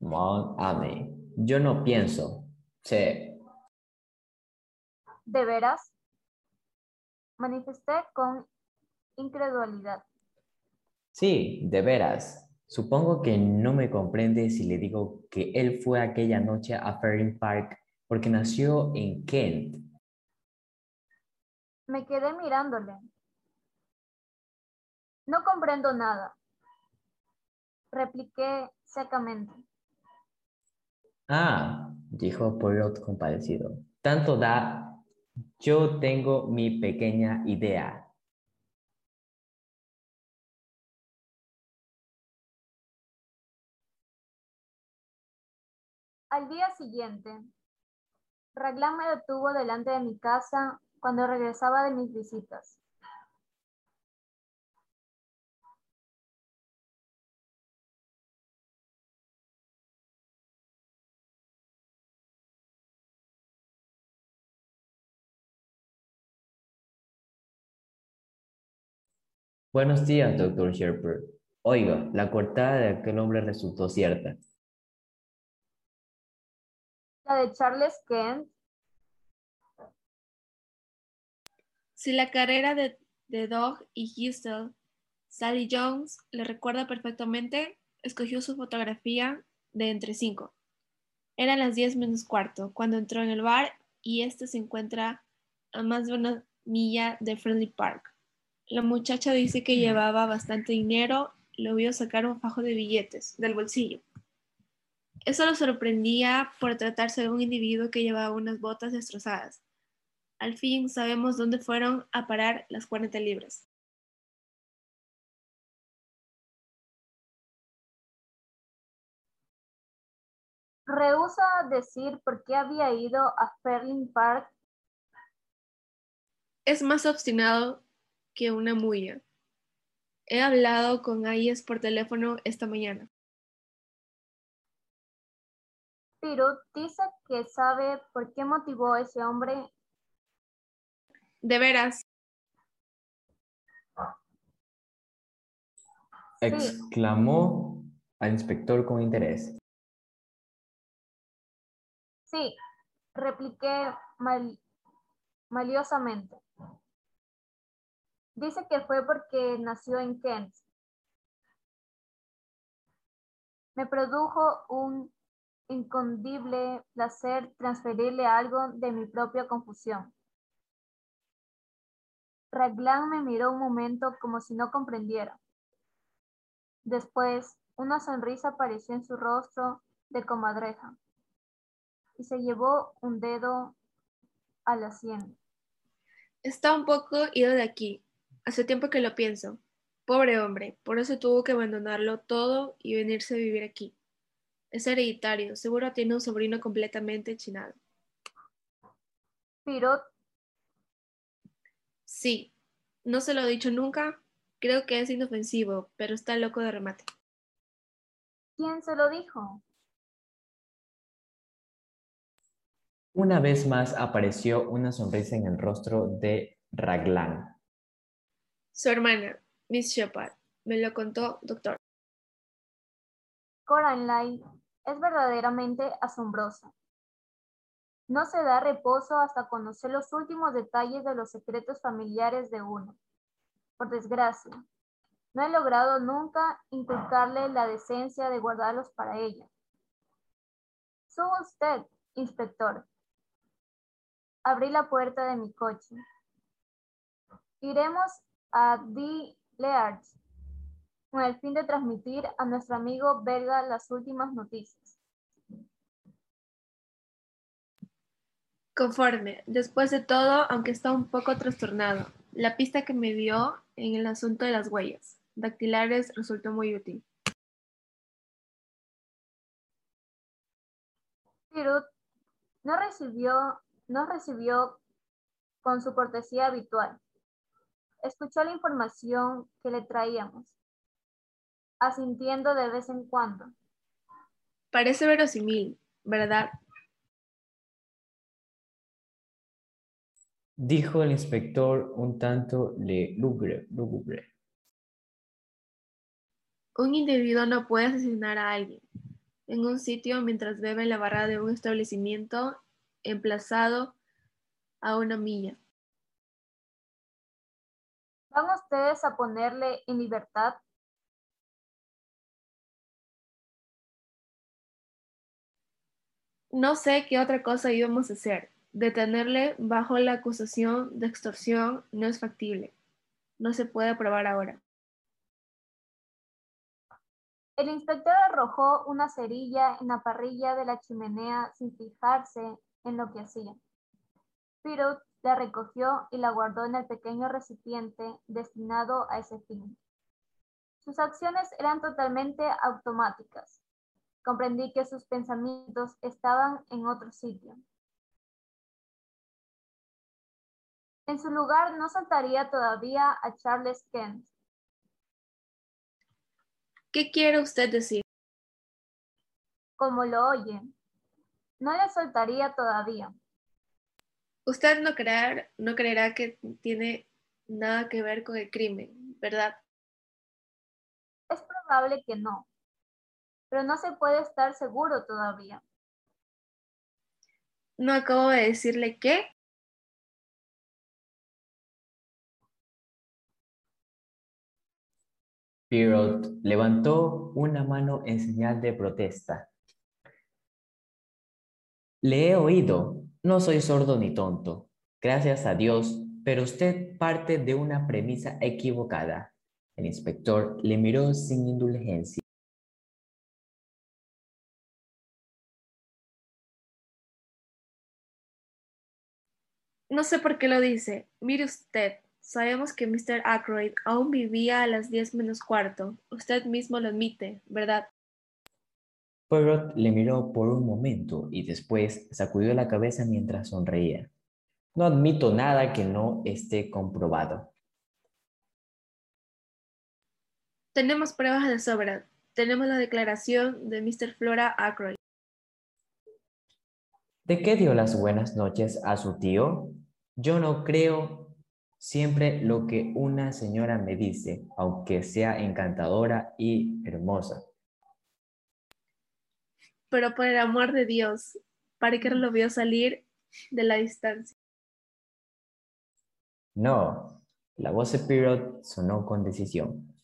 Mon ami, yo no pienso. Sí. ¿De veras? Manifesté con incredulidad. Sí, de veras. Supongo que no me comprende si le digo que él fue aquella noche a Fairling Park porque nació en Kent. Me quedé mirándole. No comprendo nada, repliqué secamente. Ah, dijo Poirot compadecido. Tanto da yo tengo mi pequeña idea. Al día siguiente, Raglan me detuvo delante de mi casa cuando regresaba de mis visitas. Buenos días, doctor Sherper. Oiga, la cortada de aquel hombre resultó cierta. La de Charles Kent. Si la carrera de, de Dog y Giselle, Sally Jones, le recuerda perfectamente, escogió su fotografía de entre cinco. Eran las diez menos cuarto cuando entró en el bar y este se encuentra a más de una milla de Friendly Park. La muchacha dice que llevaba bastante dinero, lo vio sacar un fajo de billetes del bolsillo. Eso lo sorprendía por tratarse de un individuo que llevaba unas botas destrozadas. Al fin sabemos dónde fueron a parar las 40 libras. Rehúsa decir por qué había ido a Ferling Park. Es más obstinado que una mulla. He hablado con Ayes por teléfono esta mañana. Pirut dice que sabe por qué motivó a ese hombre. De veras, exclamó al inspector con interés. Sí, repliqué mal- maliosamente. Dice que fue porque nació en Kent. Me produjo un incondible placer transferirle algo de mi propia confusión. Raglan me miró un momento como si no comprendiera. Después, una sonrisa apareció en su rostro de comadreja y se llevó un dedo a la sien. está un poco ido de aquí. Hace tiempo que lo pienso. Pobre hombre, por eso tuvo que abandonarlo todo y venirse a vivir aquí. Es hereditario, seguro tiene un sobrino completamente chinado. Pirot Sí, no se lo he dicho nunca. Creo que es inofensivo, pero está loco de remate. ¿Quién se lo dijo? Una vez más apareció una sonrisa en el rostro de Raglan. Su hermana, Miss Shepard, me lo contó, doctor. Coraline es verdaderamente asombrosa. No se da reposo hasta conocer los últimos detalles de los secretos familiares de uno. Por desgracia, no he logrado nunca inculcarle la decencia de guardarlos para ella. Suba usted, inspector. Abrí la puerta de mi coche. Iremos a D. Learch con el fin de transmitir a nuestro amigo belga las últimas noticias. Conforme, después de todo, aunque está un poco trastornado, la pista que me dio en el asunto de las huellas dactilares resultó muy útil. Pirut no recibió, no recibió con su cortesía habitual. Escuchó la información que le traíamos, asintiendo de vez en cuando. Parece verosímil, ¿verdad? Dijo el inspector un tanto le lúgubre. lúgubre. Un individuo no puede asesinar a alguien en un sitio mientras bebe en la barra de un establecimiento emplazado a una milla. ¿Van ustedes a ponerle en libertad? No sé qué otra cosa íbamos a hacer. Detenerle bajo la acusación de extorsión no es factible. No se puede probar ahora. El inspector arrojó una cerilla en la parrilla de la chimenea sin fijarse en lo que hacía. Pirut la recogió y la guardó en el pequeño recipiente destinado a ese fin. Sus acciones eran totalmente automáticas. Comprendí que sus pensamientos estaban en otro sitio. En su lugar no saltaría todavía a Charles Kent. ¿Qué quiere usted decir? Como lo oye, no le soltaría todavía. Usted no, creer, no creerá que tiene nada que ver con el crimen, ¿verdad? Es probable que no, pero no se puede estar seguro todavía. ¿No acabo de decirle qué? Pirot levantó una mano en señal de protesta. Le he oído, no soy sordo ni tonto, gracias a Dios, pero usted parte de una premisa equivocada. El inspector le miró sin indulgencia. No sé por qué lo dice. Mire usted, sabemos que Mr. Ackroyd aún vivía a las diez menos cuarto. Usted mismo lo admite, ¿verdad? Poirot le miró por un momento y después sacudió la cabeza mientras sonreía. No admito nada que no esté comprobado. Tenemos pruebas de sobra. Tenemos la declaración de Mr. Flora Ackroyd. ¿De qué dio las buenas noches a su tío? Yo no creo siempre lo que una señora me dice, aunque sea encantadora y hermosa. Pero por el amor de Dios, Parker lo vio salir de la distancia. No, la voz de Pirot sonó con decisión.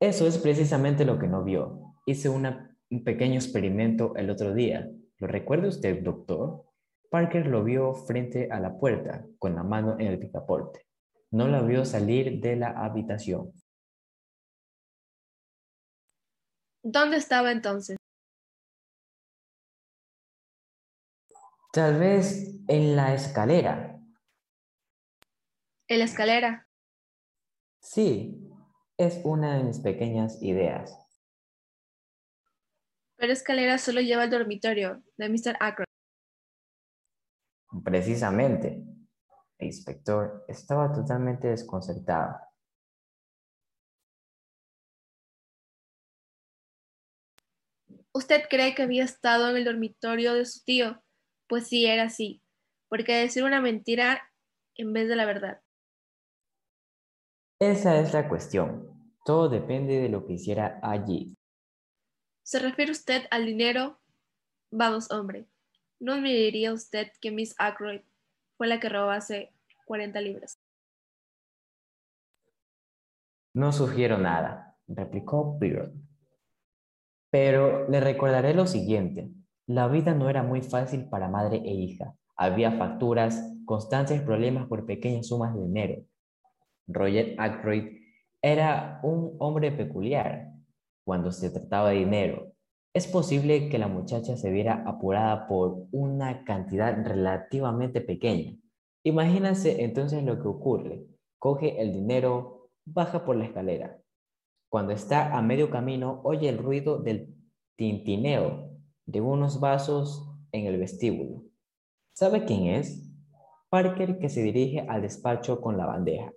Eso es precisamente lo que no vio. Hice una- un pequeño experimento el otro día. ¿Lo recuerda usted, doctor? Parker lo vio frente a la puerta, con la mano en el picaporte. No la vio salir de la habitación. ¿Dónde estaba entonces? Tal vez en la escalera. En la escalera. Sí, es una de mis pequeñas ideas. Pero escalera solo lleva al dormitorio de Mr. Ackroyd. Precisamente. El inspector estaba totalmente desconcertado. ¿Usted cree que había estado en el dormitorio de su tío? Pues sí, era así. Porque decir una mentira en vez de la verdad. Esa es la cuestión. Todo depende de lo que hiciera allí. ¿Se refiere usted al dinero? Vamos, hombre. ¿No me diría usted que Miss Ackroyd fue la que robó hace 40 libras? No sugiero nada, replicó Pirot. Pero le recordaré lo siguiente. La vida no era muy fácil para madre e hija. Había facturas, constantes problemas por pequeñas sumas de dinero. Roger Ackroyd era un hombre peculiar cuando se trataba de dinero. Es posible que la muchacha se viera apurada por una cantidad relativamente pequeña. Imagínense entonces lo que ocurre. Coge el dinero, baja por la escalera. Cuando está a medio camino, oye el ruido del tintineo de unos vasos en el vestíbulo. ¿Sabe quién es? Parker que se dirige al despacho con la bandeja.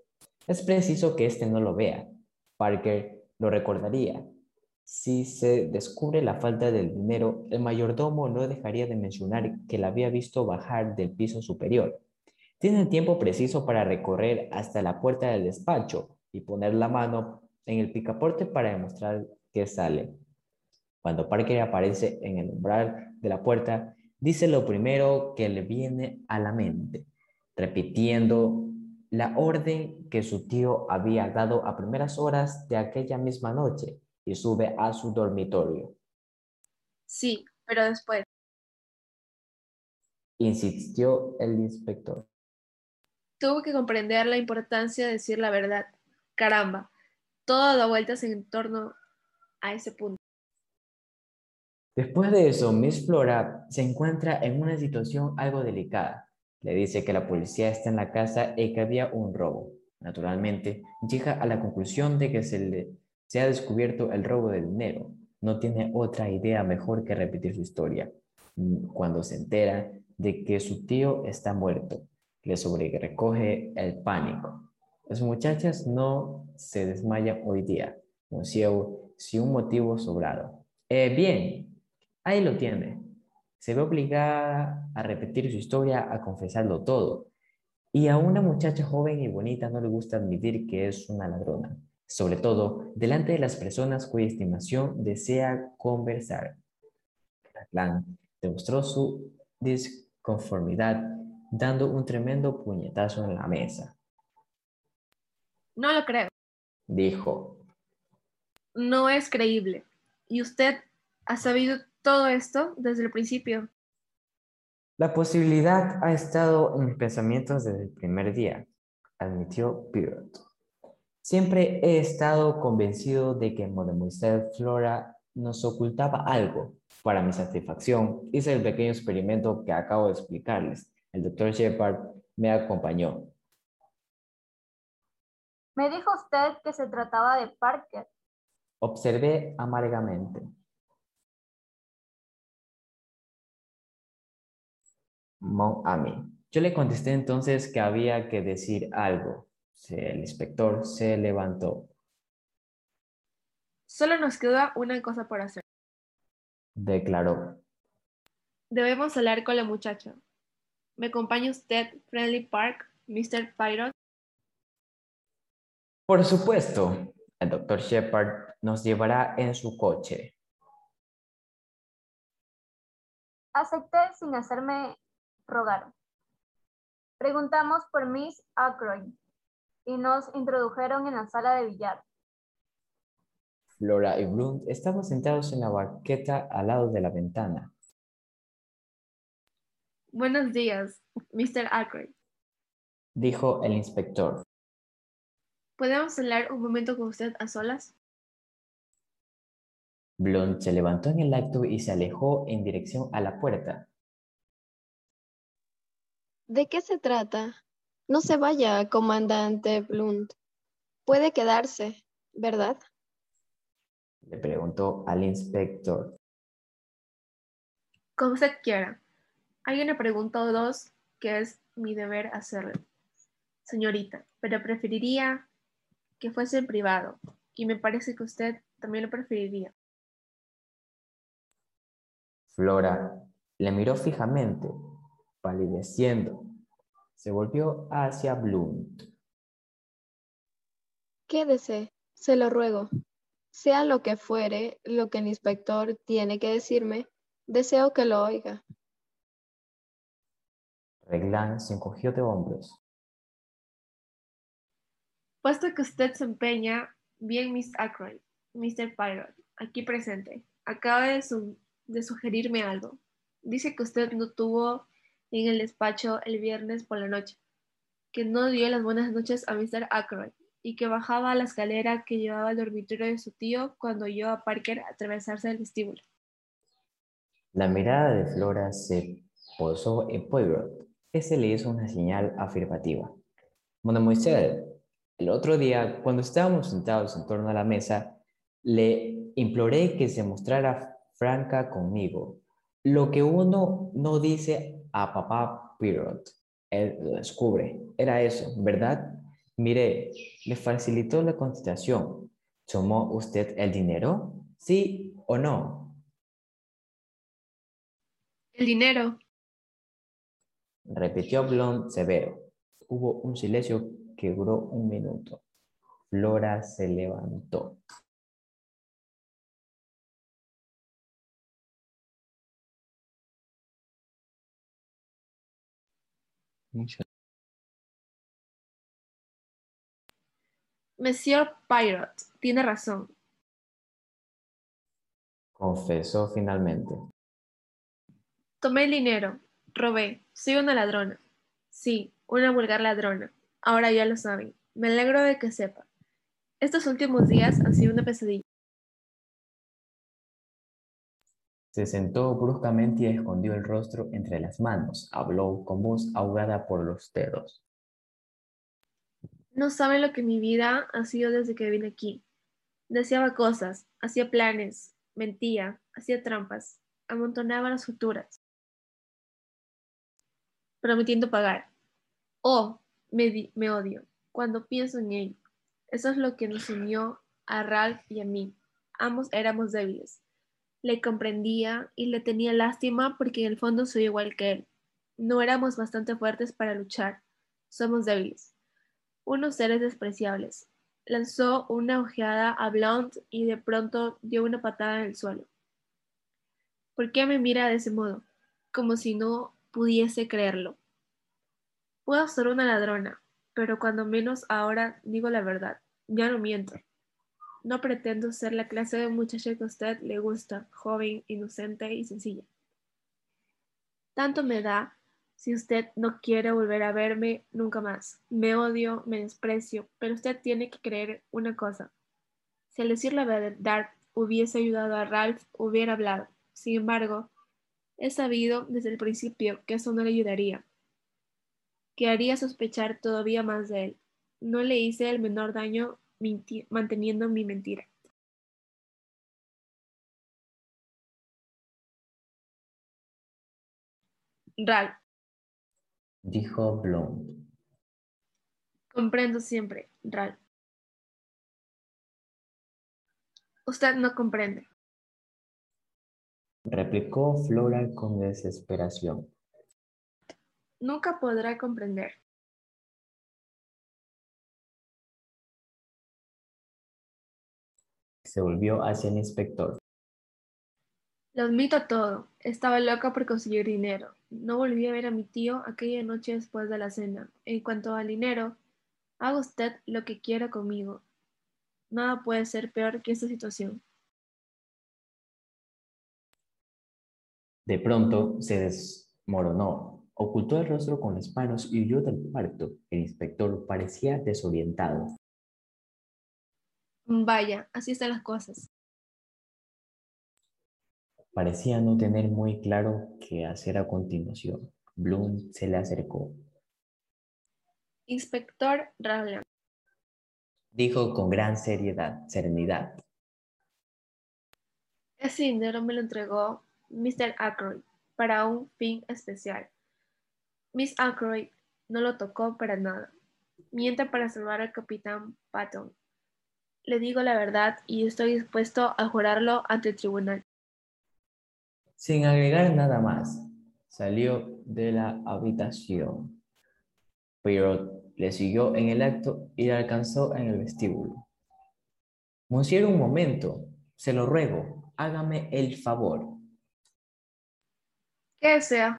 Es preciso que éste no lo vea. Parker lo recordaría. Si se descubre la falta del dinero, el mayordomo no dejaría de mencionar que la había visto bajar del piso superior. Tiene tiempo preciso para recorrer hasta la puerta del despacho y poner la mano en el picaporte para demostrar que sale. Cuando Parker aparece en el umbral de la puerta, dice lo primero que le viene a la mente, repitiendo la orden que su tío había dado a primeras horas de aquella misma noche y sube a su dormitorio. Sí, pero después. Insistió el inspector. Tuvo que comprender la importancia de decir la verdad. Caramba, todo da vueltas en torno a ese punto. Después de eso, Miss Flora se encuentra en una situación algo delicada. Le dice que la policía está en la casa y que había un robo. Naturalmente, llega a la conclusión de que se, ha descubierto el robo del dinero. No tiene otra idea mejor que repetir su historia. Cuando se entera de que su tío está muerto, le sobrecoge el pánico. Las muchachas no se desmayan hoy día, ciego sin un motivo sobrado. Eh, bien, Ahí lo tiene. Se ve obligada a repetir su historia, a confesarlo todo. Y a una muchacha joven y bonita no le gusta admitir que es una ladrona, sobre todo delante de las personas cuya estimación desea conversar. Raglan demostró su disconformidad dando un tremendo puñetazo en la mesa. No lo creo. Dijo, No es creíble. Y usted ha sabido todo esto desde el principio. La posibilidad ha estado en mis pensamientos desde el primer día, admitió Pirot. Siempre he estado convencido de que Mademoiselle Flora nos ocultaba algo. Para mi satisfacción, hice el pequeño experimento que acabo de explicarles. El doctor Shepard me acompañó. Me dijo usted que se trataba de Parker. Observé amargamente. Mon Ami. Yo le contesté entonces que había que decir algo. El inspector se levantó. Solo nos queda una cosa por hacer. Declaró. Debemos hablar con la muchacha. ¿Me acompaña usted, Friendly Park, Mr. Pyron? Por supuesto. El doctor Shepard nos llevará en su coche. Acepté sin hacerme rogar. Preguntamos por Miss Ackroyd y nos introdujeron en la sala de billar. Flora y Blunt estaban sentados en la banqueta al lado de la ventana. Buenos días, Mr. Ackroyd. Dijo el inspector. ¿Podemos hablar un momento con usted a solas? Blunt se levantó en el acto y se alejó en dirección a la puerta. ¿De qué se trata? No se vaya, comandante Blunt. Puede quedarse, ¿verdad? Le preguntó al inspector. Como usted quiera. Una pregunta o dos que es mi deber hacerle, señorita, pero preferiría que fuese en privado, y me parece que usted también lo preferiría. Flora le miró fijamente, palideciendo. Se volvió hacia Blunt. Quédese, se lo ruego. Sea lo que fuere lo que el inspector tiene que decirme, deseo que lo oiga. Reglan se encogió de hombros. Puesto que usted se empeña, bien Miss Ackroyd, Mr. Pirate, aquí presente, acaba de, su- de sugerirme algo. Dice que usted no tuvo en el despacho el viernes por la noche, que no dio las buenas noches a Mr. Ackroyd y que bajaba la escalera que llevaba al dormitorio de su tío cuando oyó a Parker atravesarse el vestíbulo. La mirada de Flora se posó en Poirot. Ese le hizo una señal afirmativa. Mademoiselle, el otro día, cuando estábamos sentados en torno a la mesa, le imploré que se mostrara franca conmigo. Lo que uno no dice a papá Poirot, él lo descubre. Era eso, ¿verdad? Mire, le facilitó la contestación. ¿Tomó usted el dinero? ¿Sí o no? El dinero. Repitió Blond severo. Hubo un silencio que duró un minuto. Flora se levantó. Monsieur Pirate tiene razón. Confesó finalmente. Tomé el dinero, robé, soy una ladrona. Sí, una vulgar ladrona. Ahora ya lo saben. Me alegro de que sepa. Estos últimos días han sido una pesadilla. Se sentó bruscamente y escondió el rostro entre las manos. Habló con voz ahogada por los dedos. No saben lo que mi vida ha sido desde que vine aquí. Deseaba cosas, hacía planes, mentía, hacía trampas, amontonaba las futuras, prometiendo pagar. Oh, me, me odio cuando pienso en ello. Eso es lo que nos unió a Ralph y a mí. Ambos éramos débiles. Le comprendía y le tenía lástima porque en el fondo soy igual que él. No éramos bastante fuertes para luchar. Somos débiles. Unos seres despreciables. Lanzó una ojeada a Blount y de pronto dio una patada en el suelo. ¿Por qué me mira de ese modo? Como si no pudiese creerlo. Puedo ser una ladrona, pero cuando menos ahora digo la verdad. Ya no miento. No pretendo ser la clase de muchacha que a usted le gusta, joven, inocente y sencilla. Tanto me da si usted no quiere volver a verme nunca más. Me odio, me desprecio, pero usted tiene que creer una cosa. Si al decir la verdad hubiese ayudado a Ralph, hubiera hablado. Sin embargo, he sabido desde el principio que eso no le ayudaría, que haría sospechar todavía más de él. No le hice el menor daño manteniendo mi mentira. Ralph, dijo Blonde. Comprendo siempre, Ralph. Usted no comprende. replicó Flora con desesperación. Nunca podrá comprender. Se volvió hacia el inspector. Lo admito todo. Estaba loca por conseguir dinero. No volví a ver a mi tío aquella noche después de la cena. En cuanto al dinero, haga usted lo que quiera conmigo. Nada puede ser peor que esta situación. De pronto se desmoronó, ocultó el rostro con las manos y huyó del cuarto. El inspector parecía desorientado. Vaya, así están las cosas. Parecía no tener muy claro qué hacer a continuación. Bloom se le acercó. Inspector Rowland, Dijo con gran seriedad, serenidad. ese dinero me lo entregó Mr. Ackroyd para un fin especial. Miss Ackroyd no lo tocó para nada. Miente para salvar al capitán Patton. Le digo la verdad y estoy dispuesto a jurarlo ante el tribunal. Sin agregar nada más, salió de la habitación. Pero le siguió en el acto y le alcanzó en el vestíbulo. Monsieur, un momento, se lo ruego, hágame el favor. ¿Qué desea?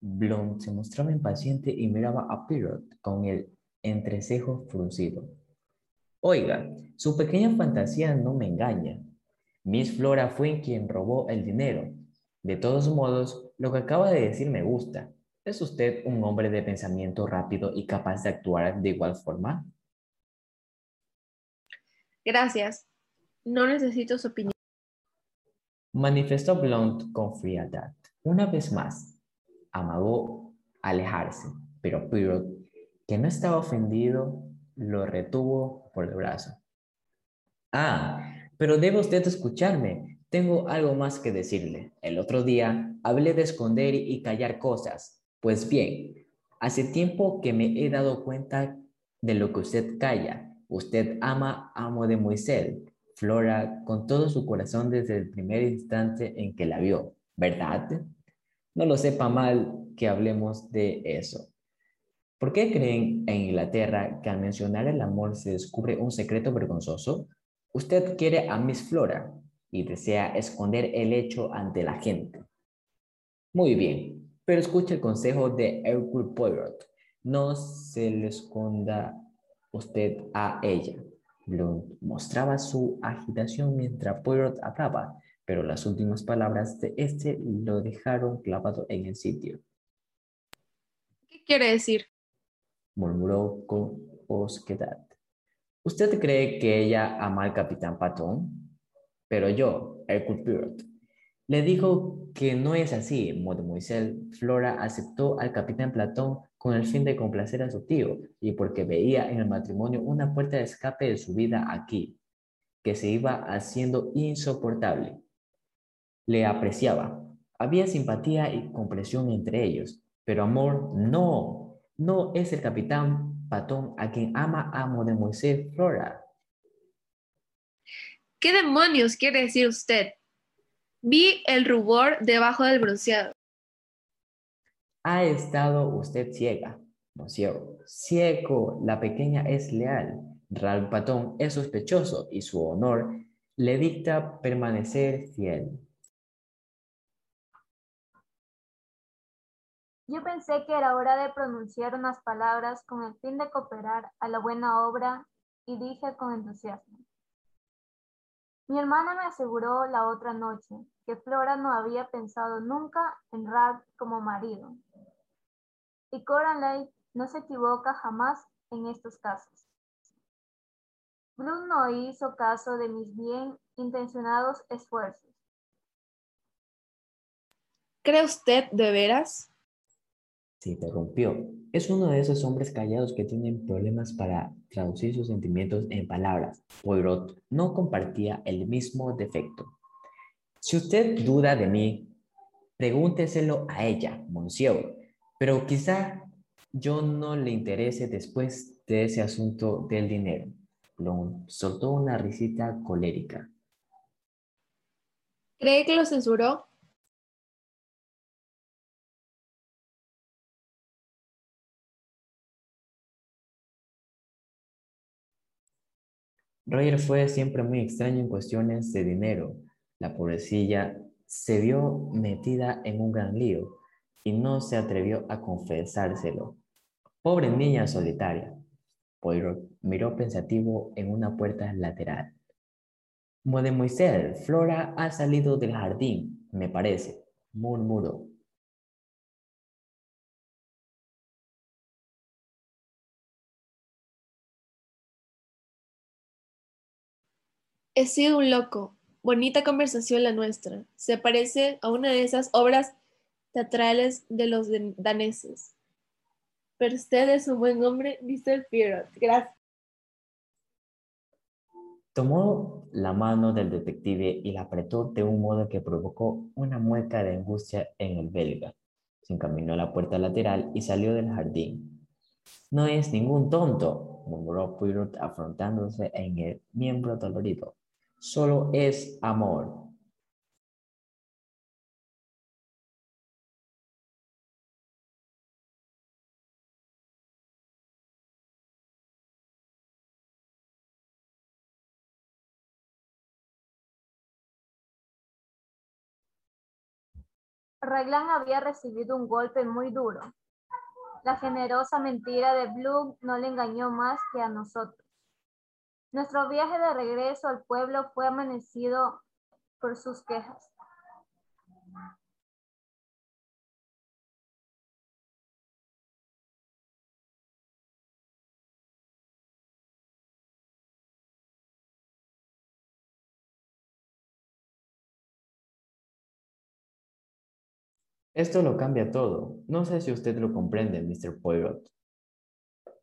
Blonde se mostraba impaciente y miraba a Pirot con el entrecejo fruncido. Oiga, su pequeña fantasía no me engaña. Miss Flora fue quien robó el dinero. De todos modos, lo que acaba de decir me gusta. ¿Es usted un hombre de pensamiento rápido y capaz de actuar de igual forma? Gracias. No necesito su opinión. Manifestó Blunt con frialdad. Una vez más, amagó alejarse, pero Pirot, que no estaba ofendido, lo retuvo por el brazo. Ah, pero debe usted escucharme. Tengo algo más que decirle. El otro día hablé de esconder y callar cosas. Pues bien, hace tiempo que me he dado cuenta de lo que usted calla. Usted ama Amo de Moisés, Flora, con todo su corazón desde el primer instante en que la vio, ¿verdad? No lo sepa mal que hablemos de eso. ¿Por qué creen en Inglaterra que al mencionar el amor se descubre un secreto vergonzoso? Usted quiere a Miss Flora y desea esconder el hecho ante la gente. Muy bien, pero escuche el consejo de Hercule Poirot. No se le esconda usted a ella. Blunt mostraba su agitación mientras Poirot hablaba, pero las últimas palabras de este lo dejaron clavado en el sitio. ¿Qué quiere decir? Murmuró con osquedad. ¿Usted cree que ella ama al capitán Patón? Pero yo, Hercule Poirot, le digo que no es así, Mademoiselle Flora aceptó al capitán Platón con el fin de complacer a su tío y porque veía en el matrimonio una puerta de escape de su vida aquí, que se iba haciendo insoportable. Le apreciaba, había simpatía y comprensión entre ellos, pero amor no, no es el capitán Patón a quien ama a Mademoiselle Flora. ¿Qué demonios quiere decir usted? Vi el rubor debajo del bronceado. Ha estado usted ciega, monsieur. Ciego, la pequeña es leal. Ralph Patón es sospechoso y su honor le dicta permanecer fiel. Yo pensé que era hora de pronunciar unas palabras con el fin de cooperar a la buena obra y dije con entusiasmo. Mi hermana me aseguró la otra noche que Flora no había pensado nunca en Ralph como marido. Y Coraline no se equivoca jamás en estos casos. Bloom no hizo caso de mis bien intencionados esfuerzos. ¿Cree usted de veras? Se interrumpió. Es uno de esos hombres callados que tienen problemas para traducir sus sentimientos en palabras. Poirot no compartía el mismo defecto. Si usted duda de mí, pregúnteselo a ella, monsieur. Pero quizá yo no le interese después de ese asunto del dinero. Blum soltó una risita colérica. ¿Cree que lo censuró? Roger fue siempre muy extraño en cuestiones de dinero. La pobrecilla se vio metida en un gran lío y no se atrevió a confesárselo. Pobre niña solitaria. Poirot miró pensativo en una puerta lateral. Mademoiselle, Flora ha salido del jardín, me parece, murmuró. He sido un loco. Bonita conversación la nuestra. Se parece a una de esas obras teatrales de los daneses. Pero usted es un buen hombre, Mr. Pirot. Gracias. Tomó la mano del detective y la apretó de un modo que provocó una mueca de angustia en el belga. Se encaminó a la puerta lateral y salió del jardín. No es ningún tonto, murmuró Poirot afrontándose en el miembro dolorido. Solo es amor. Raglan había recibido un golpe muy duro. La generosa mentira de Bloom no le engañó más que a nosotros. Nuestro viaje de regreso al pueblo fue amanecido por sus quejas. Esto lo cambia todo. No sé si usted lo comprende, Mr. Poirot.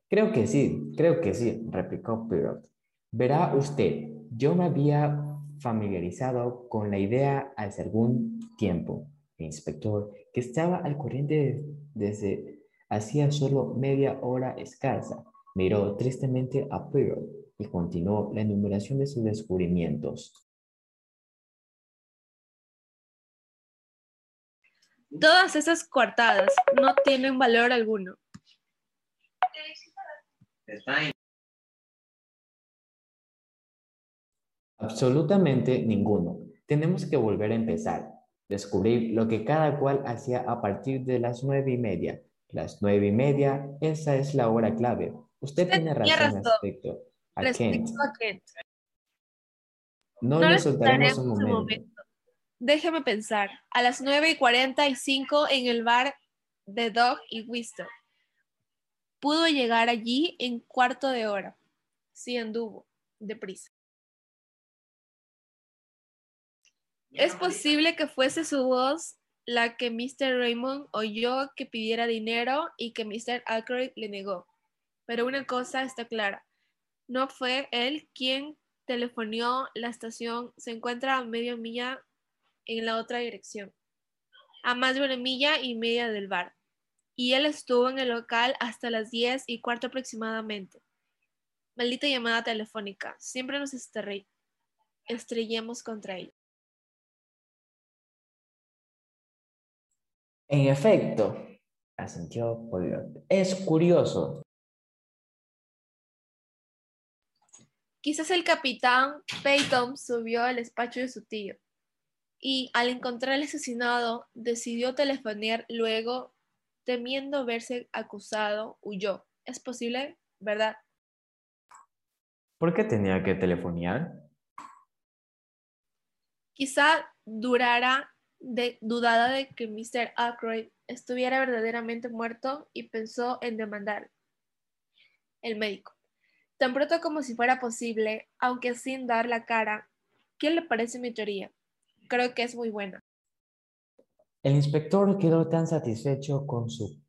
Creo que sí, creo que sí, replicó Poirot. Verá usted, yo me había familiarizado con la idea hace algún tiempo. El inspector, que estaba al corriente desde hacía solo media hora escasa, miró tristemente a Poirot y continuó la enumeración de sus descubrimientos. Todas esas coartadas no tienen valor alguno. Absolutamente ninguno. Tenemos que volver a empezar. Descubrir lo que cada cual hacía a partir de las nueve y media. Las nueve y media, esa es la hora clave. Usted Usted tiene razón razón. respecto a Kent. Respecto a Kent. No, No le le soltaremos un momento. momento. Déjeme pensar. A las 9 y 45 en el bar de Dog y Winston. Pudo llegar allí en cuarto de hora. Sí, anduvo. Deprisa. Es posible que fuese su voz la que Mr. Raymond oyó que pidiera dinero y que Mr. Aykroyd le negó. Pero una cosa está clara. No fue él quien telefonió. La estación se encuentra a media milla en la otra dirección. A más de una milla y media del bar. Y él estuvo en el local hasta las diez y cuarto aproximadamente. Maldita llamada telefónica. Siempre nos estrell- estrellemos contra ella. En efecto, asintió Poirot. Es curioso. Quizás el capitán Peyton subió al despacho de su tío y al encontrar al asesinado decidió telefonear luego, temiendo verse acusado, huyó. Es posible, ¿verdad? ¿Por qué tenía que telefonear? Quizá durara de, dudada de que Mr. Aykroyd estuviera verdaderamente muerto y pensó en demandar. El médico. Tan pronto como si fuera posible, aunque sin dar la cara, ¿qué le parece mi teoría? Creo que es muy buena. El inspector quedó tan satisfecho con su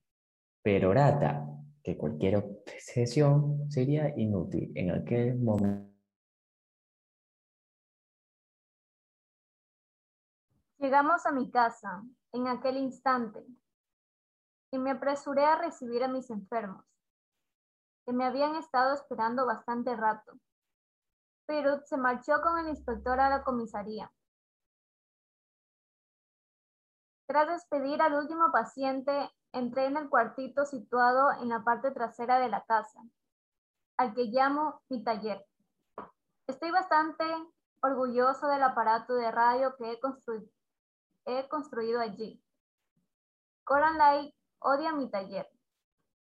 perorata que cualquier objeción sería inútil en aquel momento. Llegamos a mi casa en aquel instante. y me apresuré a recibir a mis enfermos, que me habían estado esperando bastante rato. Perut se marchó con el inspector a la comisaría. Tras despedir al último paciente, entré en el cuartito situado en la parte trasera de la casa, al que llamo mi taller. Estoy bastante orgulloso del aparato de radio que he, constru- he construido allí. Coraline odia mi taller,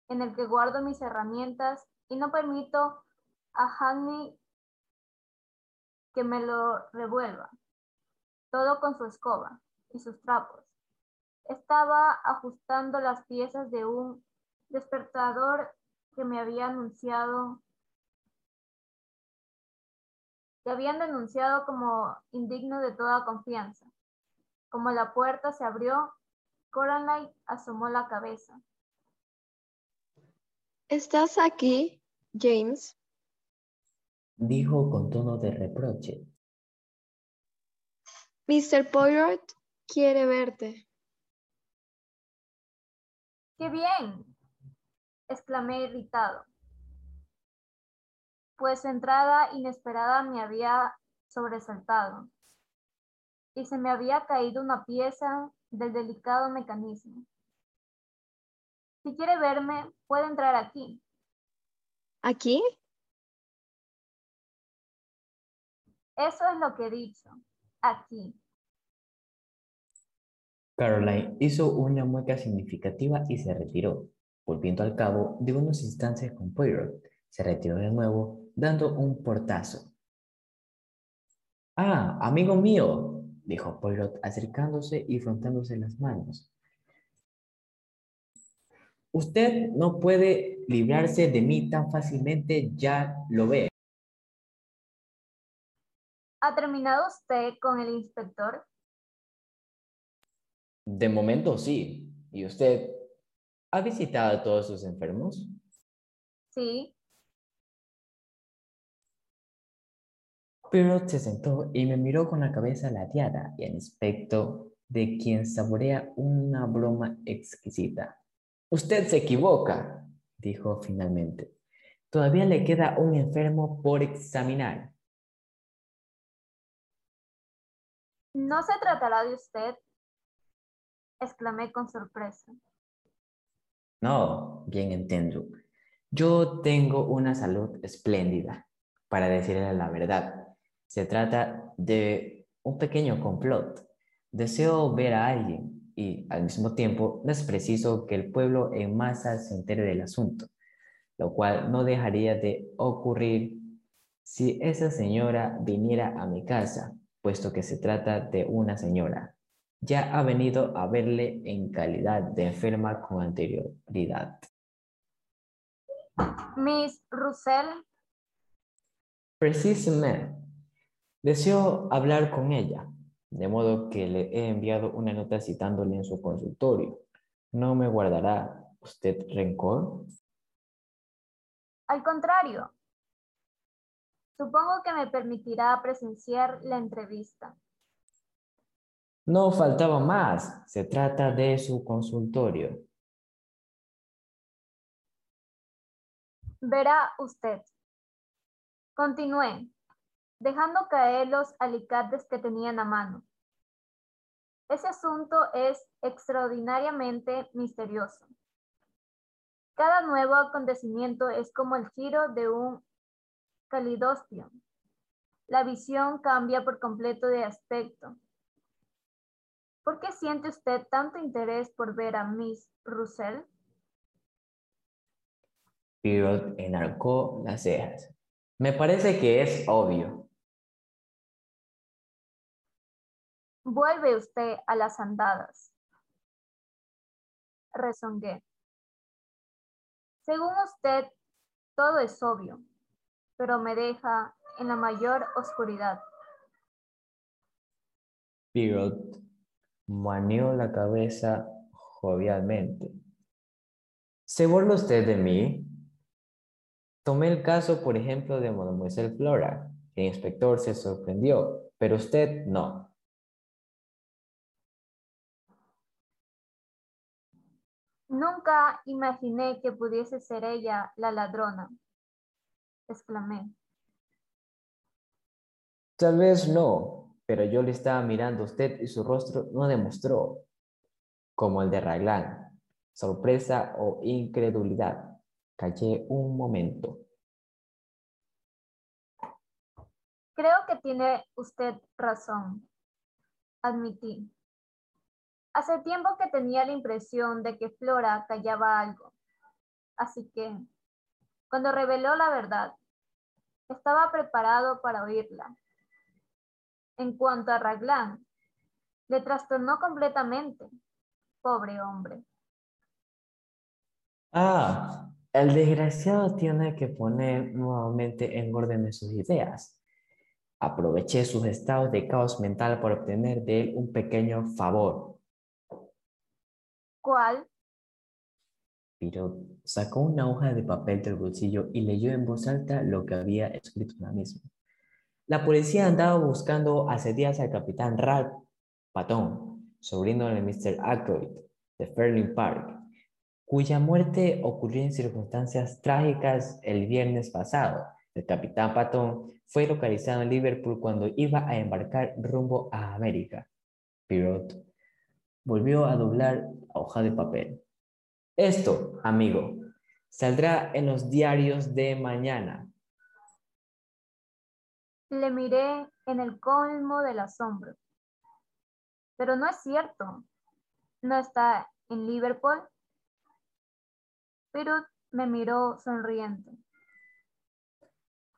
en el que guardo mis herramientas y no permito a Hanny que me lo revuelva, todo con su escoba y sus trapos. Estaba ajustando las piezas de un despertador que me había anunciado, que habían denunciado como indigno de toda confianza. Como la puerta se abrió, Coraline asomó la cabeza. ¿Estás aquí, James? Dijo con tono de reproche. Mr. Poirot quiere verte. ¡Qué bien! exclamé irritado, pues su entrada inesperada me había sobresaltado y se me había caído una pieza del delicado mecanismo. Si quiere verme, puede entrar aquí. ¿Aquí? Eso es lo que he dicho. Aquí. Caroline hizo una mueca significativa y se retiró. Volviendo al cabo de unos instantes con Poirot, se retiró de nuevo, dando un portazo. Ah, amigo mío, dijo Poirot acercándose y frontándose las manos. Usted no puede librarse de mí tan fácilmente, ya lo ve. ¿Ha terminado usted con el inspector? De momento sí. ¿Y usted ha visitado a todos sus enfermos? Sí. Pero se sentó y me miró con la cabeza ladeada y el aspecto de quien saborea una broma exquisita. Usted se equivoca, dijo finalmente. Todavía le queda un enfermo por examinar. ¿No se tratará de usted? exclamé con sorpresa. No, bien entiendo. Yo tengo una salud espléndida, para decirle la verdad. Se trata de un pequeño complot. Deseo ver a alguien y al mismo tiempo es preciso que el pueblo en masa se entere del asunto, lo cual no dejaría de ocurrir si esa señora viniera a mi casa, puesto que se trata de una señora. Ya ha venido a verle en calidad de enferma con anterioridad. Miss Russell, Precisamente. Deseo hablar con ella, de modo que le he enviado una nota citándole en su consultorio. ¿No me guardará usted rencor? al contrario, supongo que me permitirá presenciar la entrevista. No faltaba más. Se trata de su consultorio. Verá usted. Continué, dejando caer los alicates que tenían a mano. Ese asunto es extraordinariamente misterioso. Cada nuevo acontecimiento es como el giro de un calidoscopio. La visión cambia por completo de aspecto. ¿Por qué siente usted tanto interés por ver a Miss Russell? Pirot enarcó las cejas. Me parece que es obvio. Vuelve usted a las andadas. Rezongué. Según usted, todo es obvio, pero me deja en la mayor oscuridad. Pirot maneó la cabeza jovialmente. ¿Se burla usted de mí? Tomé el caso, por ejemplo, de Mademoiselle Flora. El inspector se sorprendió, pero usted no. Nunca imaginé que pudiese ser ella la ladrona, exclamé. Tal vez no, pero yo le estaba mirando a usted y su rostro no demostró, como el de Raglan, sorpresa o incredulidad. Callé un momento. Creo que tiene usted razón, admití. Hace tiempo que tenía la impresión de que Flora callaba algo. Así que, cuando reveló la verdad, estaba preparado para oírla. En cuanto a Raglan, le trastornó completamente. Pobre hombre. Ah, el desgraciado tiene que poner nuevamente en orden sus ideas. Aproveché sus estados de caos mental para obtener de él un pequeño favor. Pero sacó una hoja de papel del bolsillo y leyó en voz alta lo que había escrito en la misma. La policía andaba buscando hace días al capitán Ralph Patton, sobrino de Mr. Ackroyd, de Fairley Park, cuya muerte ocurrió en circunstancias trágicas el viernes pasado. El capitán Patton fue localizado en Liverpool cuando iba a embarcar rumbo a América. Pirot volvió a doblar la hoja de papel. Esto, amigo, saldrá en los diarios de mañana. Le miré en el colmo del asombro. Pero no es cierto. No está en Liverpool. Pero me miró sonriente.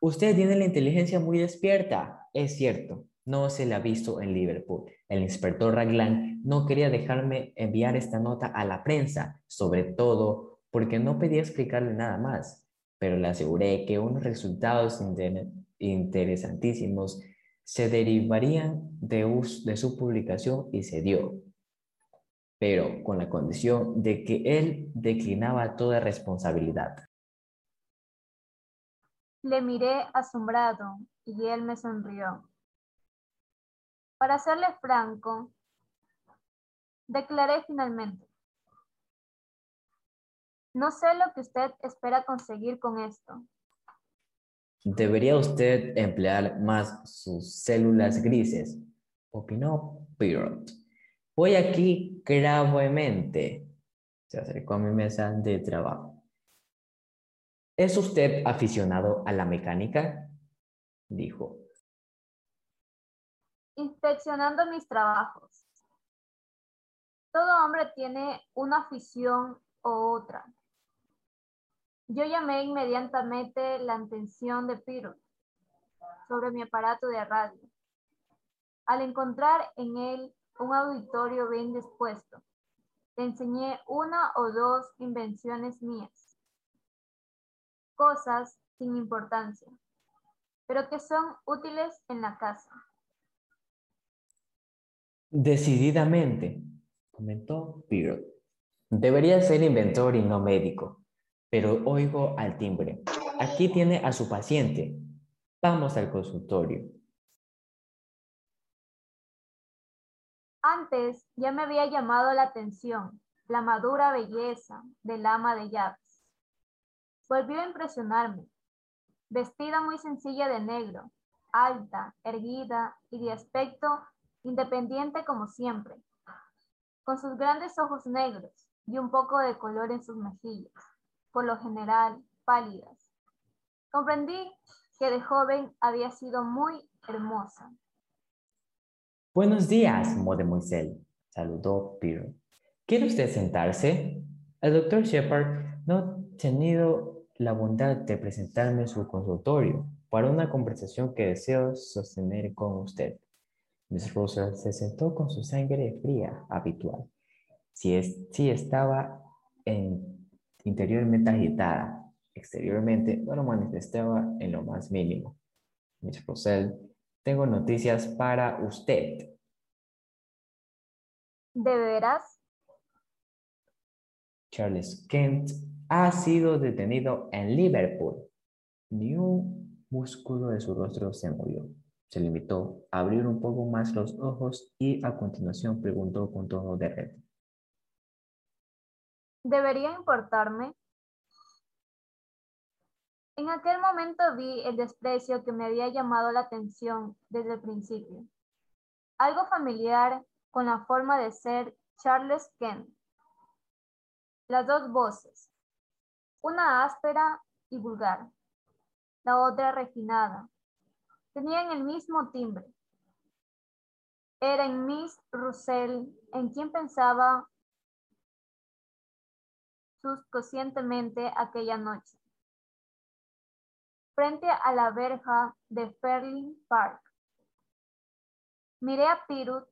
Usted tiene la inteligencia muy despierta. Es cierto, no se le ha visto en Liverpool. El inspector Raglan no quería dejarme enviar esta nota a la prensa, sobre todo porque no pedía explicarle nada más, pero le aseguré que unos resultados interesantísimos se derivarían de, su publicación y se dio, pero con la condición de que él declinaba toda responsabilidad. Le miré asombrado y él me sonrió. Para serle franco, declaré finalmente, no sé lo que usted espera conseguir con esto. Debería usted emplear más sus células grises, opinó Pirot. Voy aquí gravemente. Se acercó a mi mesa de trabajo. ¿Es usted aficionado a la mecánica? Dijo. Inspeccionando mis trabajos. Todo hombre tiene una afición o otra. Yo llamé inmediatamente la atención de Piro sobre mi aparato de radio. Al encontrar en él un auditorio bien dispuesto, le enseñé una o dos invenciones mías, cosas sin importancia, pero que son útiles en la casa. Decididamente, comentó Piro. Debería ser inventor y no médico pero oigo al timbre. Aquí tiene a su paciente. Vamos al consultorio. Antes ya me había llamado la atención la madura belleza del ama de llaves. Volvió a impresionarme. Vestida muy sencilla de negro, alta, erguida y de aspecto independiente como siempre, con sus grandes ojos negros y un poco de color en sus mejillas por lo general pálidas. Comprendí que de joven había sido muy hermosa. Buenos días, Mademoiselle, saludó Peter. ¿Quiere usted sentarse? El doctor Shepard no ha tenido la bondad de presentarme su consultorio para una conversación que deseo sostener con usted. Miss Russell se sentó con su sangre fría habitual. Si, es, si estaba en interiormente agitada, exteriormente no lo manifestaba en lo más mínimo. Miss Rosell, tengo noticias para usted. ¿De veras? Charles Kent ha sido detenido en Liverpool. Ni un músculo de su rostro se movió. Se limitó a abrir un poco más los ojos y a continuación preguntó con tono de red. ¿Debería importarme? En aquel momento vi el desprecio que me había llamado la atención desde el principio. Algo familiar con la forma de ser Charles Kent. Las dos voces, una áspera y vulgar, la otra refinada, tenían el mismo timbre. Era en Miss Russell en quien pensaba subconscientemente aquella noche, frente a la verja de Fairley Park. Miré a Pirut,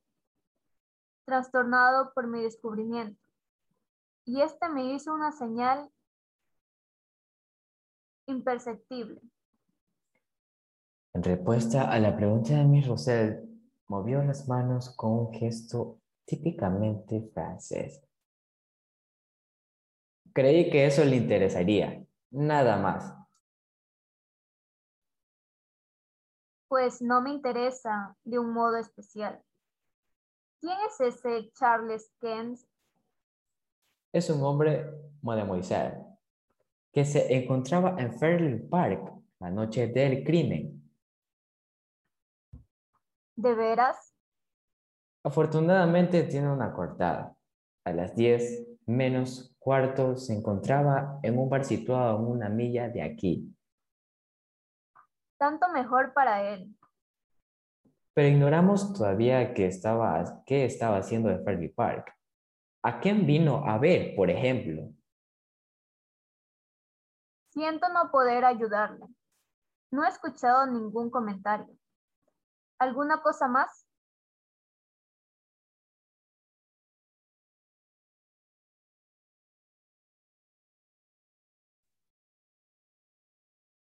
trastornado por mi descubrimiento, y este me hizo una señal imperceptible. En respuesta a la pregunta de Miss Russell, movió las manos con un gesto típicamente francés. Creí que eso le interesaría, nada más. Pues no me interesa de un modo especial. ¿Quién es ese Charles Kent? Es un hombre, mademoiselle, que se encontraba en Fairley Park la noche del crimen. ¿De veras? Afortunadamente tiene una cortada. A las 10 menos cuarto se encontraba en un bar situado en una milla de aquí. Tanto mejor para él. Pero ignoramos todavía qué estaba, qué estaba haciendo en Fairley Park. ¿A quién vino a ver, por ejemplo? Siento no poder ayudarle. No he escuchado ningún comentario. ¿Alguna cosa más?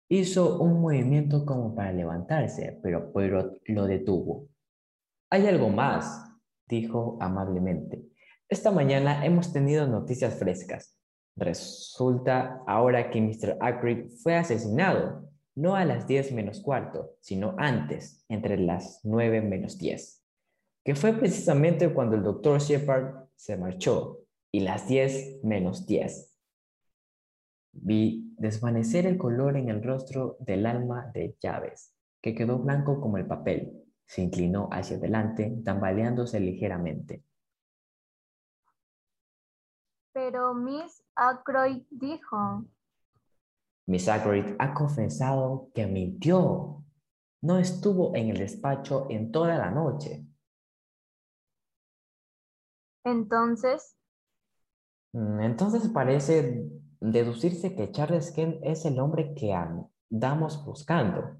Hizo un movimiento como para levantarse, pero Poirot lo detuvo. Hay algo más, dijo amablemente. Esta mañana hemos tenido noticias frescas. Resulta ahora que Mr. Ackroyd fue asesinado, no a las 10 menos cuarto, sino antes, entre las 9 menos 10, que fue precisamente cuando el doctor Shepard se marchó, y las 10 menos 10. Vi desvanecer el color en el rostro del alma de Llaves, que quedó blanco como el papel. Se inclinó hacia adelante, tambaleándose ligeramente. Pero Miss Ackroyd dijo, Miss Ackroyd ha confesado que mintió. No estuvo en el despacho en toda la noche. entonces, Mm, Entonces parece deducirse que Charles Kent es el hombre que andamos buscando.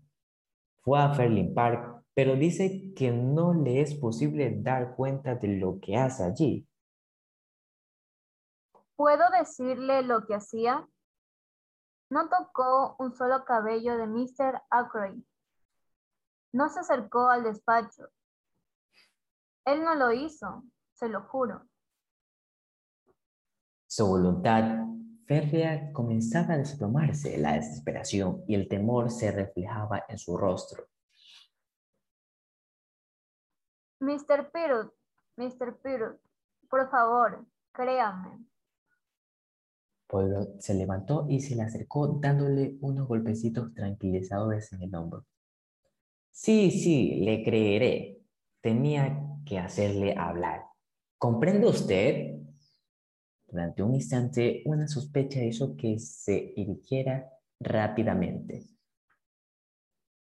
Fue a Fairley Park, pero dice que no le es posible dar cuenta de lo que hace allí. ¿puedo decirle lo que hacía? No tocó un solo cabello de Mr. Ackroyd. No se acercó al despacho. Él no lo hizo, se lo juro. Su voluntad férrea comenzaba a desplomarse, la desesperación y el temor se reflejaba en su rostro. Mr. Pirut, Mr. Pirut, por favor, créame. Poirot se levantó y se le acercó dándole unos golpecitos tranquilizadores en el hombro. Sí, sí, le creeré. Tenía que hacerle hablar. ¿Comprende usted? Durante un instante, una sospecha hizo que se irguiera rápidamente.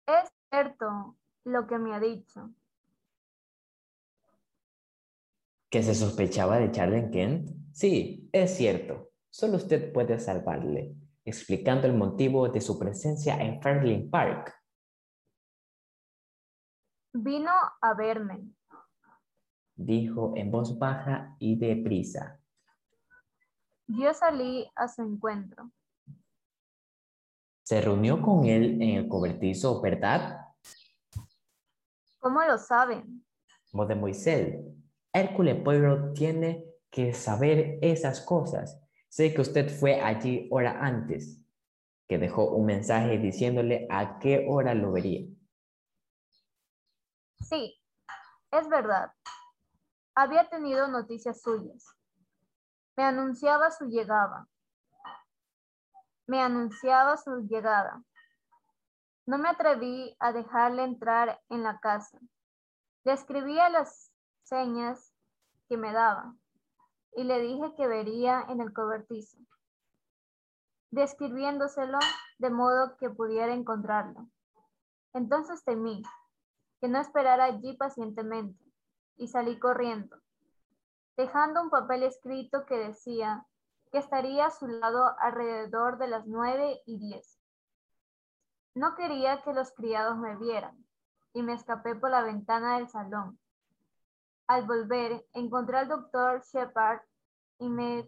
Es cierto lo que me ha dicho. ¿Que se sospechaba de Charles Kent? Sí, es cierto. Solo usted puede salvarle, explicando el motivo de su presencia en Fairley Park. Vino a verme. Dijo en voz baja y deprisa. Yo salí a su encuentro. Se reunió con él en el cobertizo, ¿verdad? ¿Cómo lo saben? Mademoiselle, Hércules Poirot tiene que saber esas cosas. Sé que usted fue allí hora antes, que dejó un mensaje diciéndole a qué hora lo vería. Sí, es verdad. Había tenido noticias suyas. Me anunciaba su llegada. Me anunciaba su llegada. No me atreví a dejarle entrar en la casa. Le escribía las señas que me daba y le dije que vería en el cobertizo, describiéndoselo de modo que pudiera encontrarlo. Entonces temí que no esperara allí pacientemente y salí corriendo, dejando un papel escrito que decía que estaría a su lado alrededor de las nueve y diez. No quería que los criados me vieran y me escapé por la ventana del salón. Al volver, encontré al doctor Shepard y me,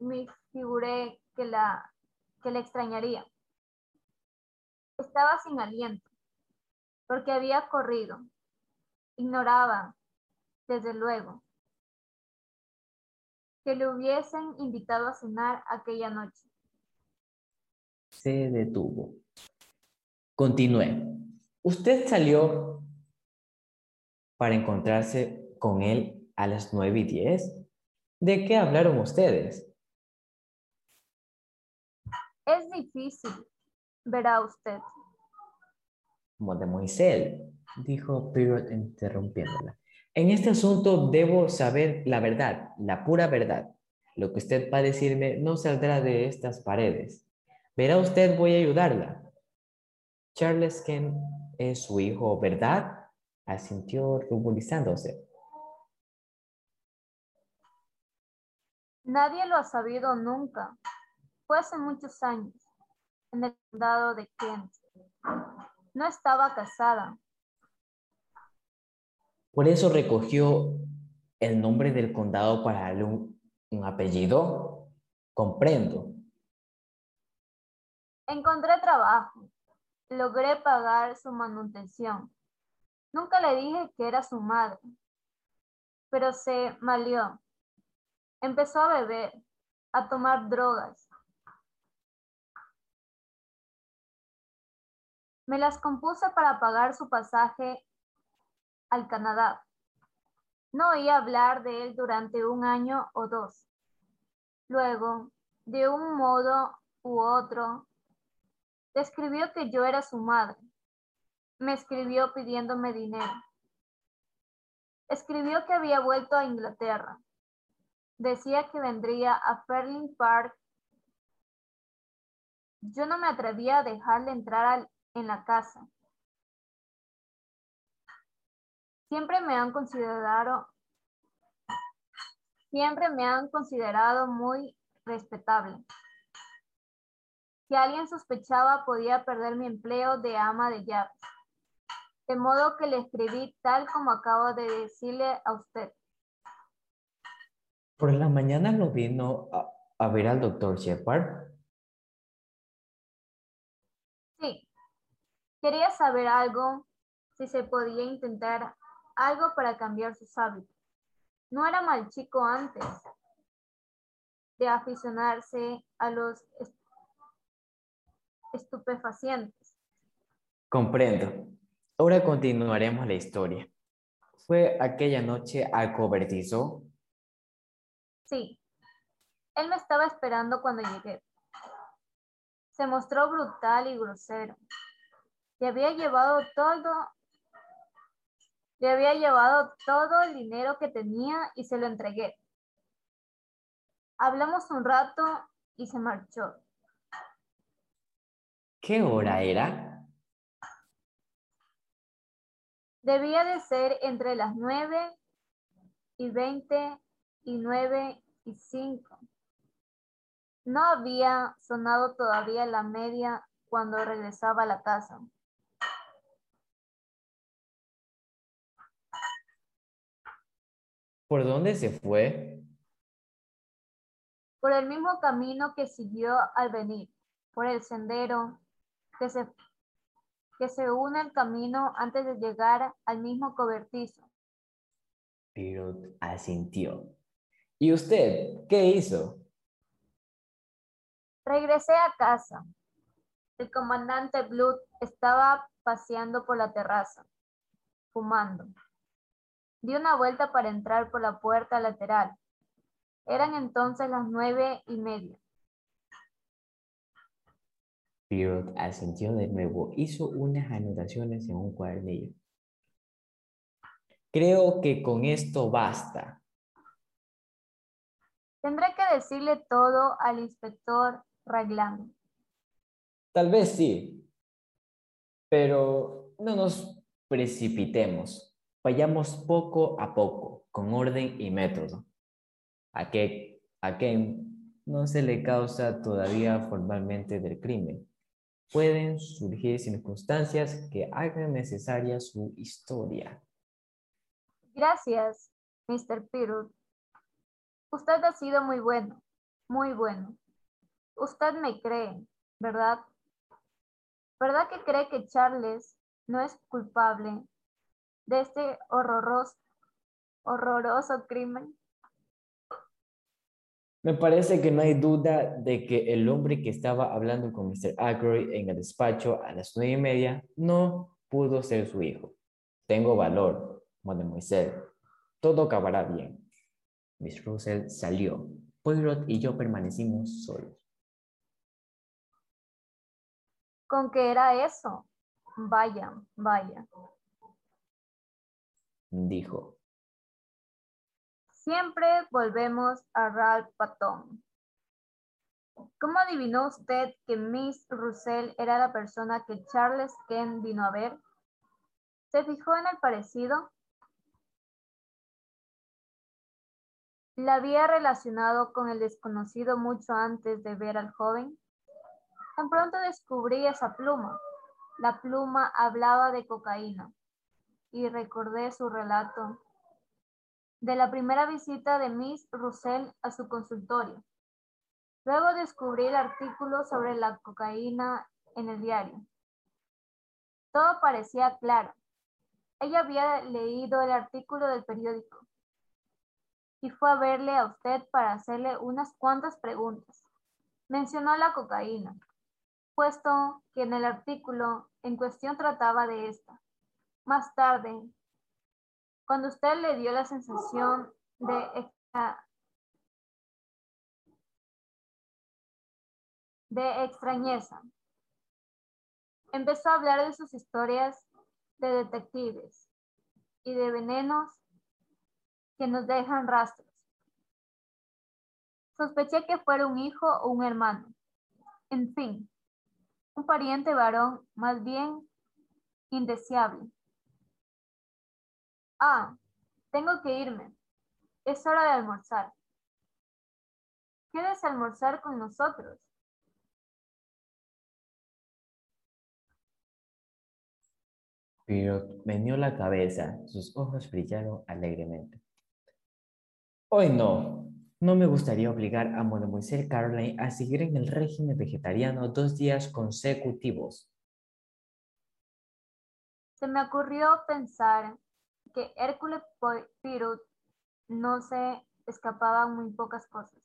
me figuré que la, que le extrañaría. Estaba sin aliento, porque había corrido. Ignoraba, desde luego, que le hubiesen invitado a cenar aquella noche. Se detuvo. Continué. Usted salió para encontrarse con él a las nueve y diez. ¿De qué hablaron ustedes? Es difícil, verá usted. Moisés, dijo Pirot interrumpiéndola. En este asunto debo saber la verdad, la pura verdad. Lo que usted va a decirme no saldrá de estas paredes. Verá usted, voy a ayudarla. Charles Ken es su hijo, ¿verdad? Asintió ruborizándose. Nadie lo ha sabido nunca. Fue hace muchos años, en el condado de Kent. No estaba casada. Por eso recogió el nombre del condado para darle un, un apellido. Comprendo. Encontré trabajo. Logré pagar su manutención. Nunca le dije que era su madre, pero se malió. Empezó a beber, a tomar drogas. Me las compuse para pagar su pasaje al Canadá. No oí hablar de él durante un año o dos. Luego, de un modo u otro, describió que yo era su madre. Me escribió pidiéndome dinero. Escribió que había vuelto a Inglaterra. Decía que vendría a Ferling Park. Yo no me atrevía a dejarle entrar en la casa. Siempre me han considerado siempre me han considerado muy respetable. Si alguien sospechaba podía perder mi empleo de ama de llaves. De modo que le escribí tal como acabo de decirle a usted. Por la mañana no vino a, a ver al doctor Shepard. Sí. Quería saber algo, si se podía intentar algo para cambiar sus hábitos. No era mal chico antes de aficionarse a los estupefacientes. Comprendo. Ahora continuaremos la historia. Fue aquella noche al cobertizo. Sí. Él me estaba esperando cuando llegué. Se mostró brutal y grosero. Le había llevado todo, le había llevado todo el dinero que tenía y se lo entregué. Hablamos un rato y se marchó. ¿Qué hora era? Debía de ser entre las nueve y veinte y nueve y cinco. No había sonado todavía la media cuando regresaba a la casa. ¿Por dónde se fue? Por el mismo camino que siguió al venir, por el sendero que se, que se une al camino antes de llegar al mismo cobertizo. Pero asintió. ¿Y usted qué hizo? Regresé a casa. El comandante Blood estaba paseando por la terraza, fumando. Di una vuelta para entrar por la puerta lateral. Eran entonces las nueve y media. Pirot asintió de nuevo, hizo unas anotaciones en un cuadernillo. Creo que con esto basta. Tendré que decirle todo al inspector Raglan. Tal vez sí, pero no nos precipitemos. Vayamos poco a poco, con orden y método. A que a Ken no se le causa todavía formalmente del crimen. Pueden surgir circunstancias que hagan necesaria su historia. Gracias, Mr. Pirut. Usted ha sido muy bueno, muy bueno. Usted me cree, ¿verdad? ¿Verdad que cree que Charles no es culpable de este horroroso, horroroso crimen? Me parece que no hay duda de que el hombre que estaba hablando con Mr. Ackroyd en el despacho a las nueve y media no pudo ser su hijo. Tengo valor, mademoiselle. Todo acabará bien. Miss Russell salió. Poirot y yo permanecimos solos. ¿Con qué era eso? Vaya, vaya. Dijo. Siempre volvemos a Ralph Patton. ¿Cómo adivinó usted que Miss Russell era la persona que Charles Kent vino a ver? ¿Se fijó en el parecido? ¿La había relacionado con el desconocido mucho antes de ver al joven? Tan pronto descubrí esa pluma. La pluma hablaba de cocaína y recordé su relato de la primera visita de Miss Russell a su consultorio. Luego descubrí el artículo sobre la cocaína en el diario. Todo parecía claro. Ella había leído el artículo del periódico y fue a verle a usted para hacerle unas cuantas preguntas. Mencionó la cocaína, puesto que en el artículo en cuestión trataba de esta. Más tarde, cuando usted le dio la sensación de, extrañeza, empezó a hablar de sus historias de detectives y de venenos que nos dejan rastros. Sospeché que fuera un hijo o un hermano. En fin, un pariente varón más bien indeseable. Ah, tengo que irme. Es hora de almorzar. ¿Quieres almorzar con nosotros? Pero meneó la cabeza, sus ojos brillaron alegremente. Hoy no. No me gustaría obligar a Mademoiselle Caroline a seguir en el régimen vegetariano dos días consecutivos. Se me ocurrió pensar que Hércules Pirut no se escapaban muy pocas cosas.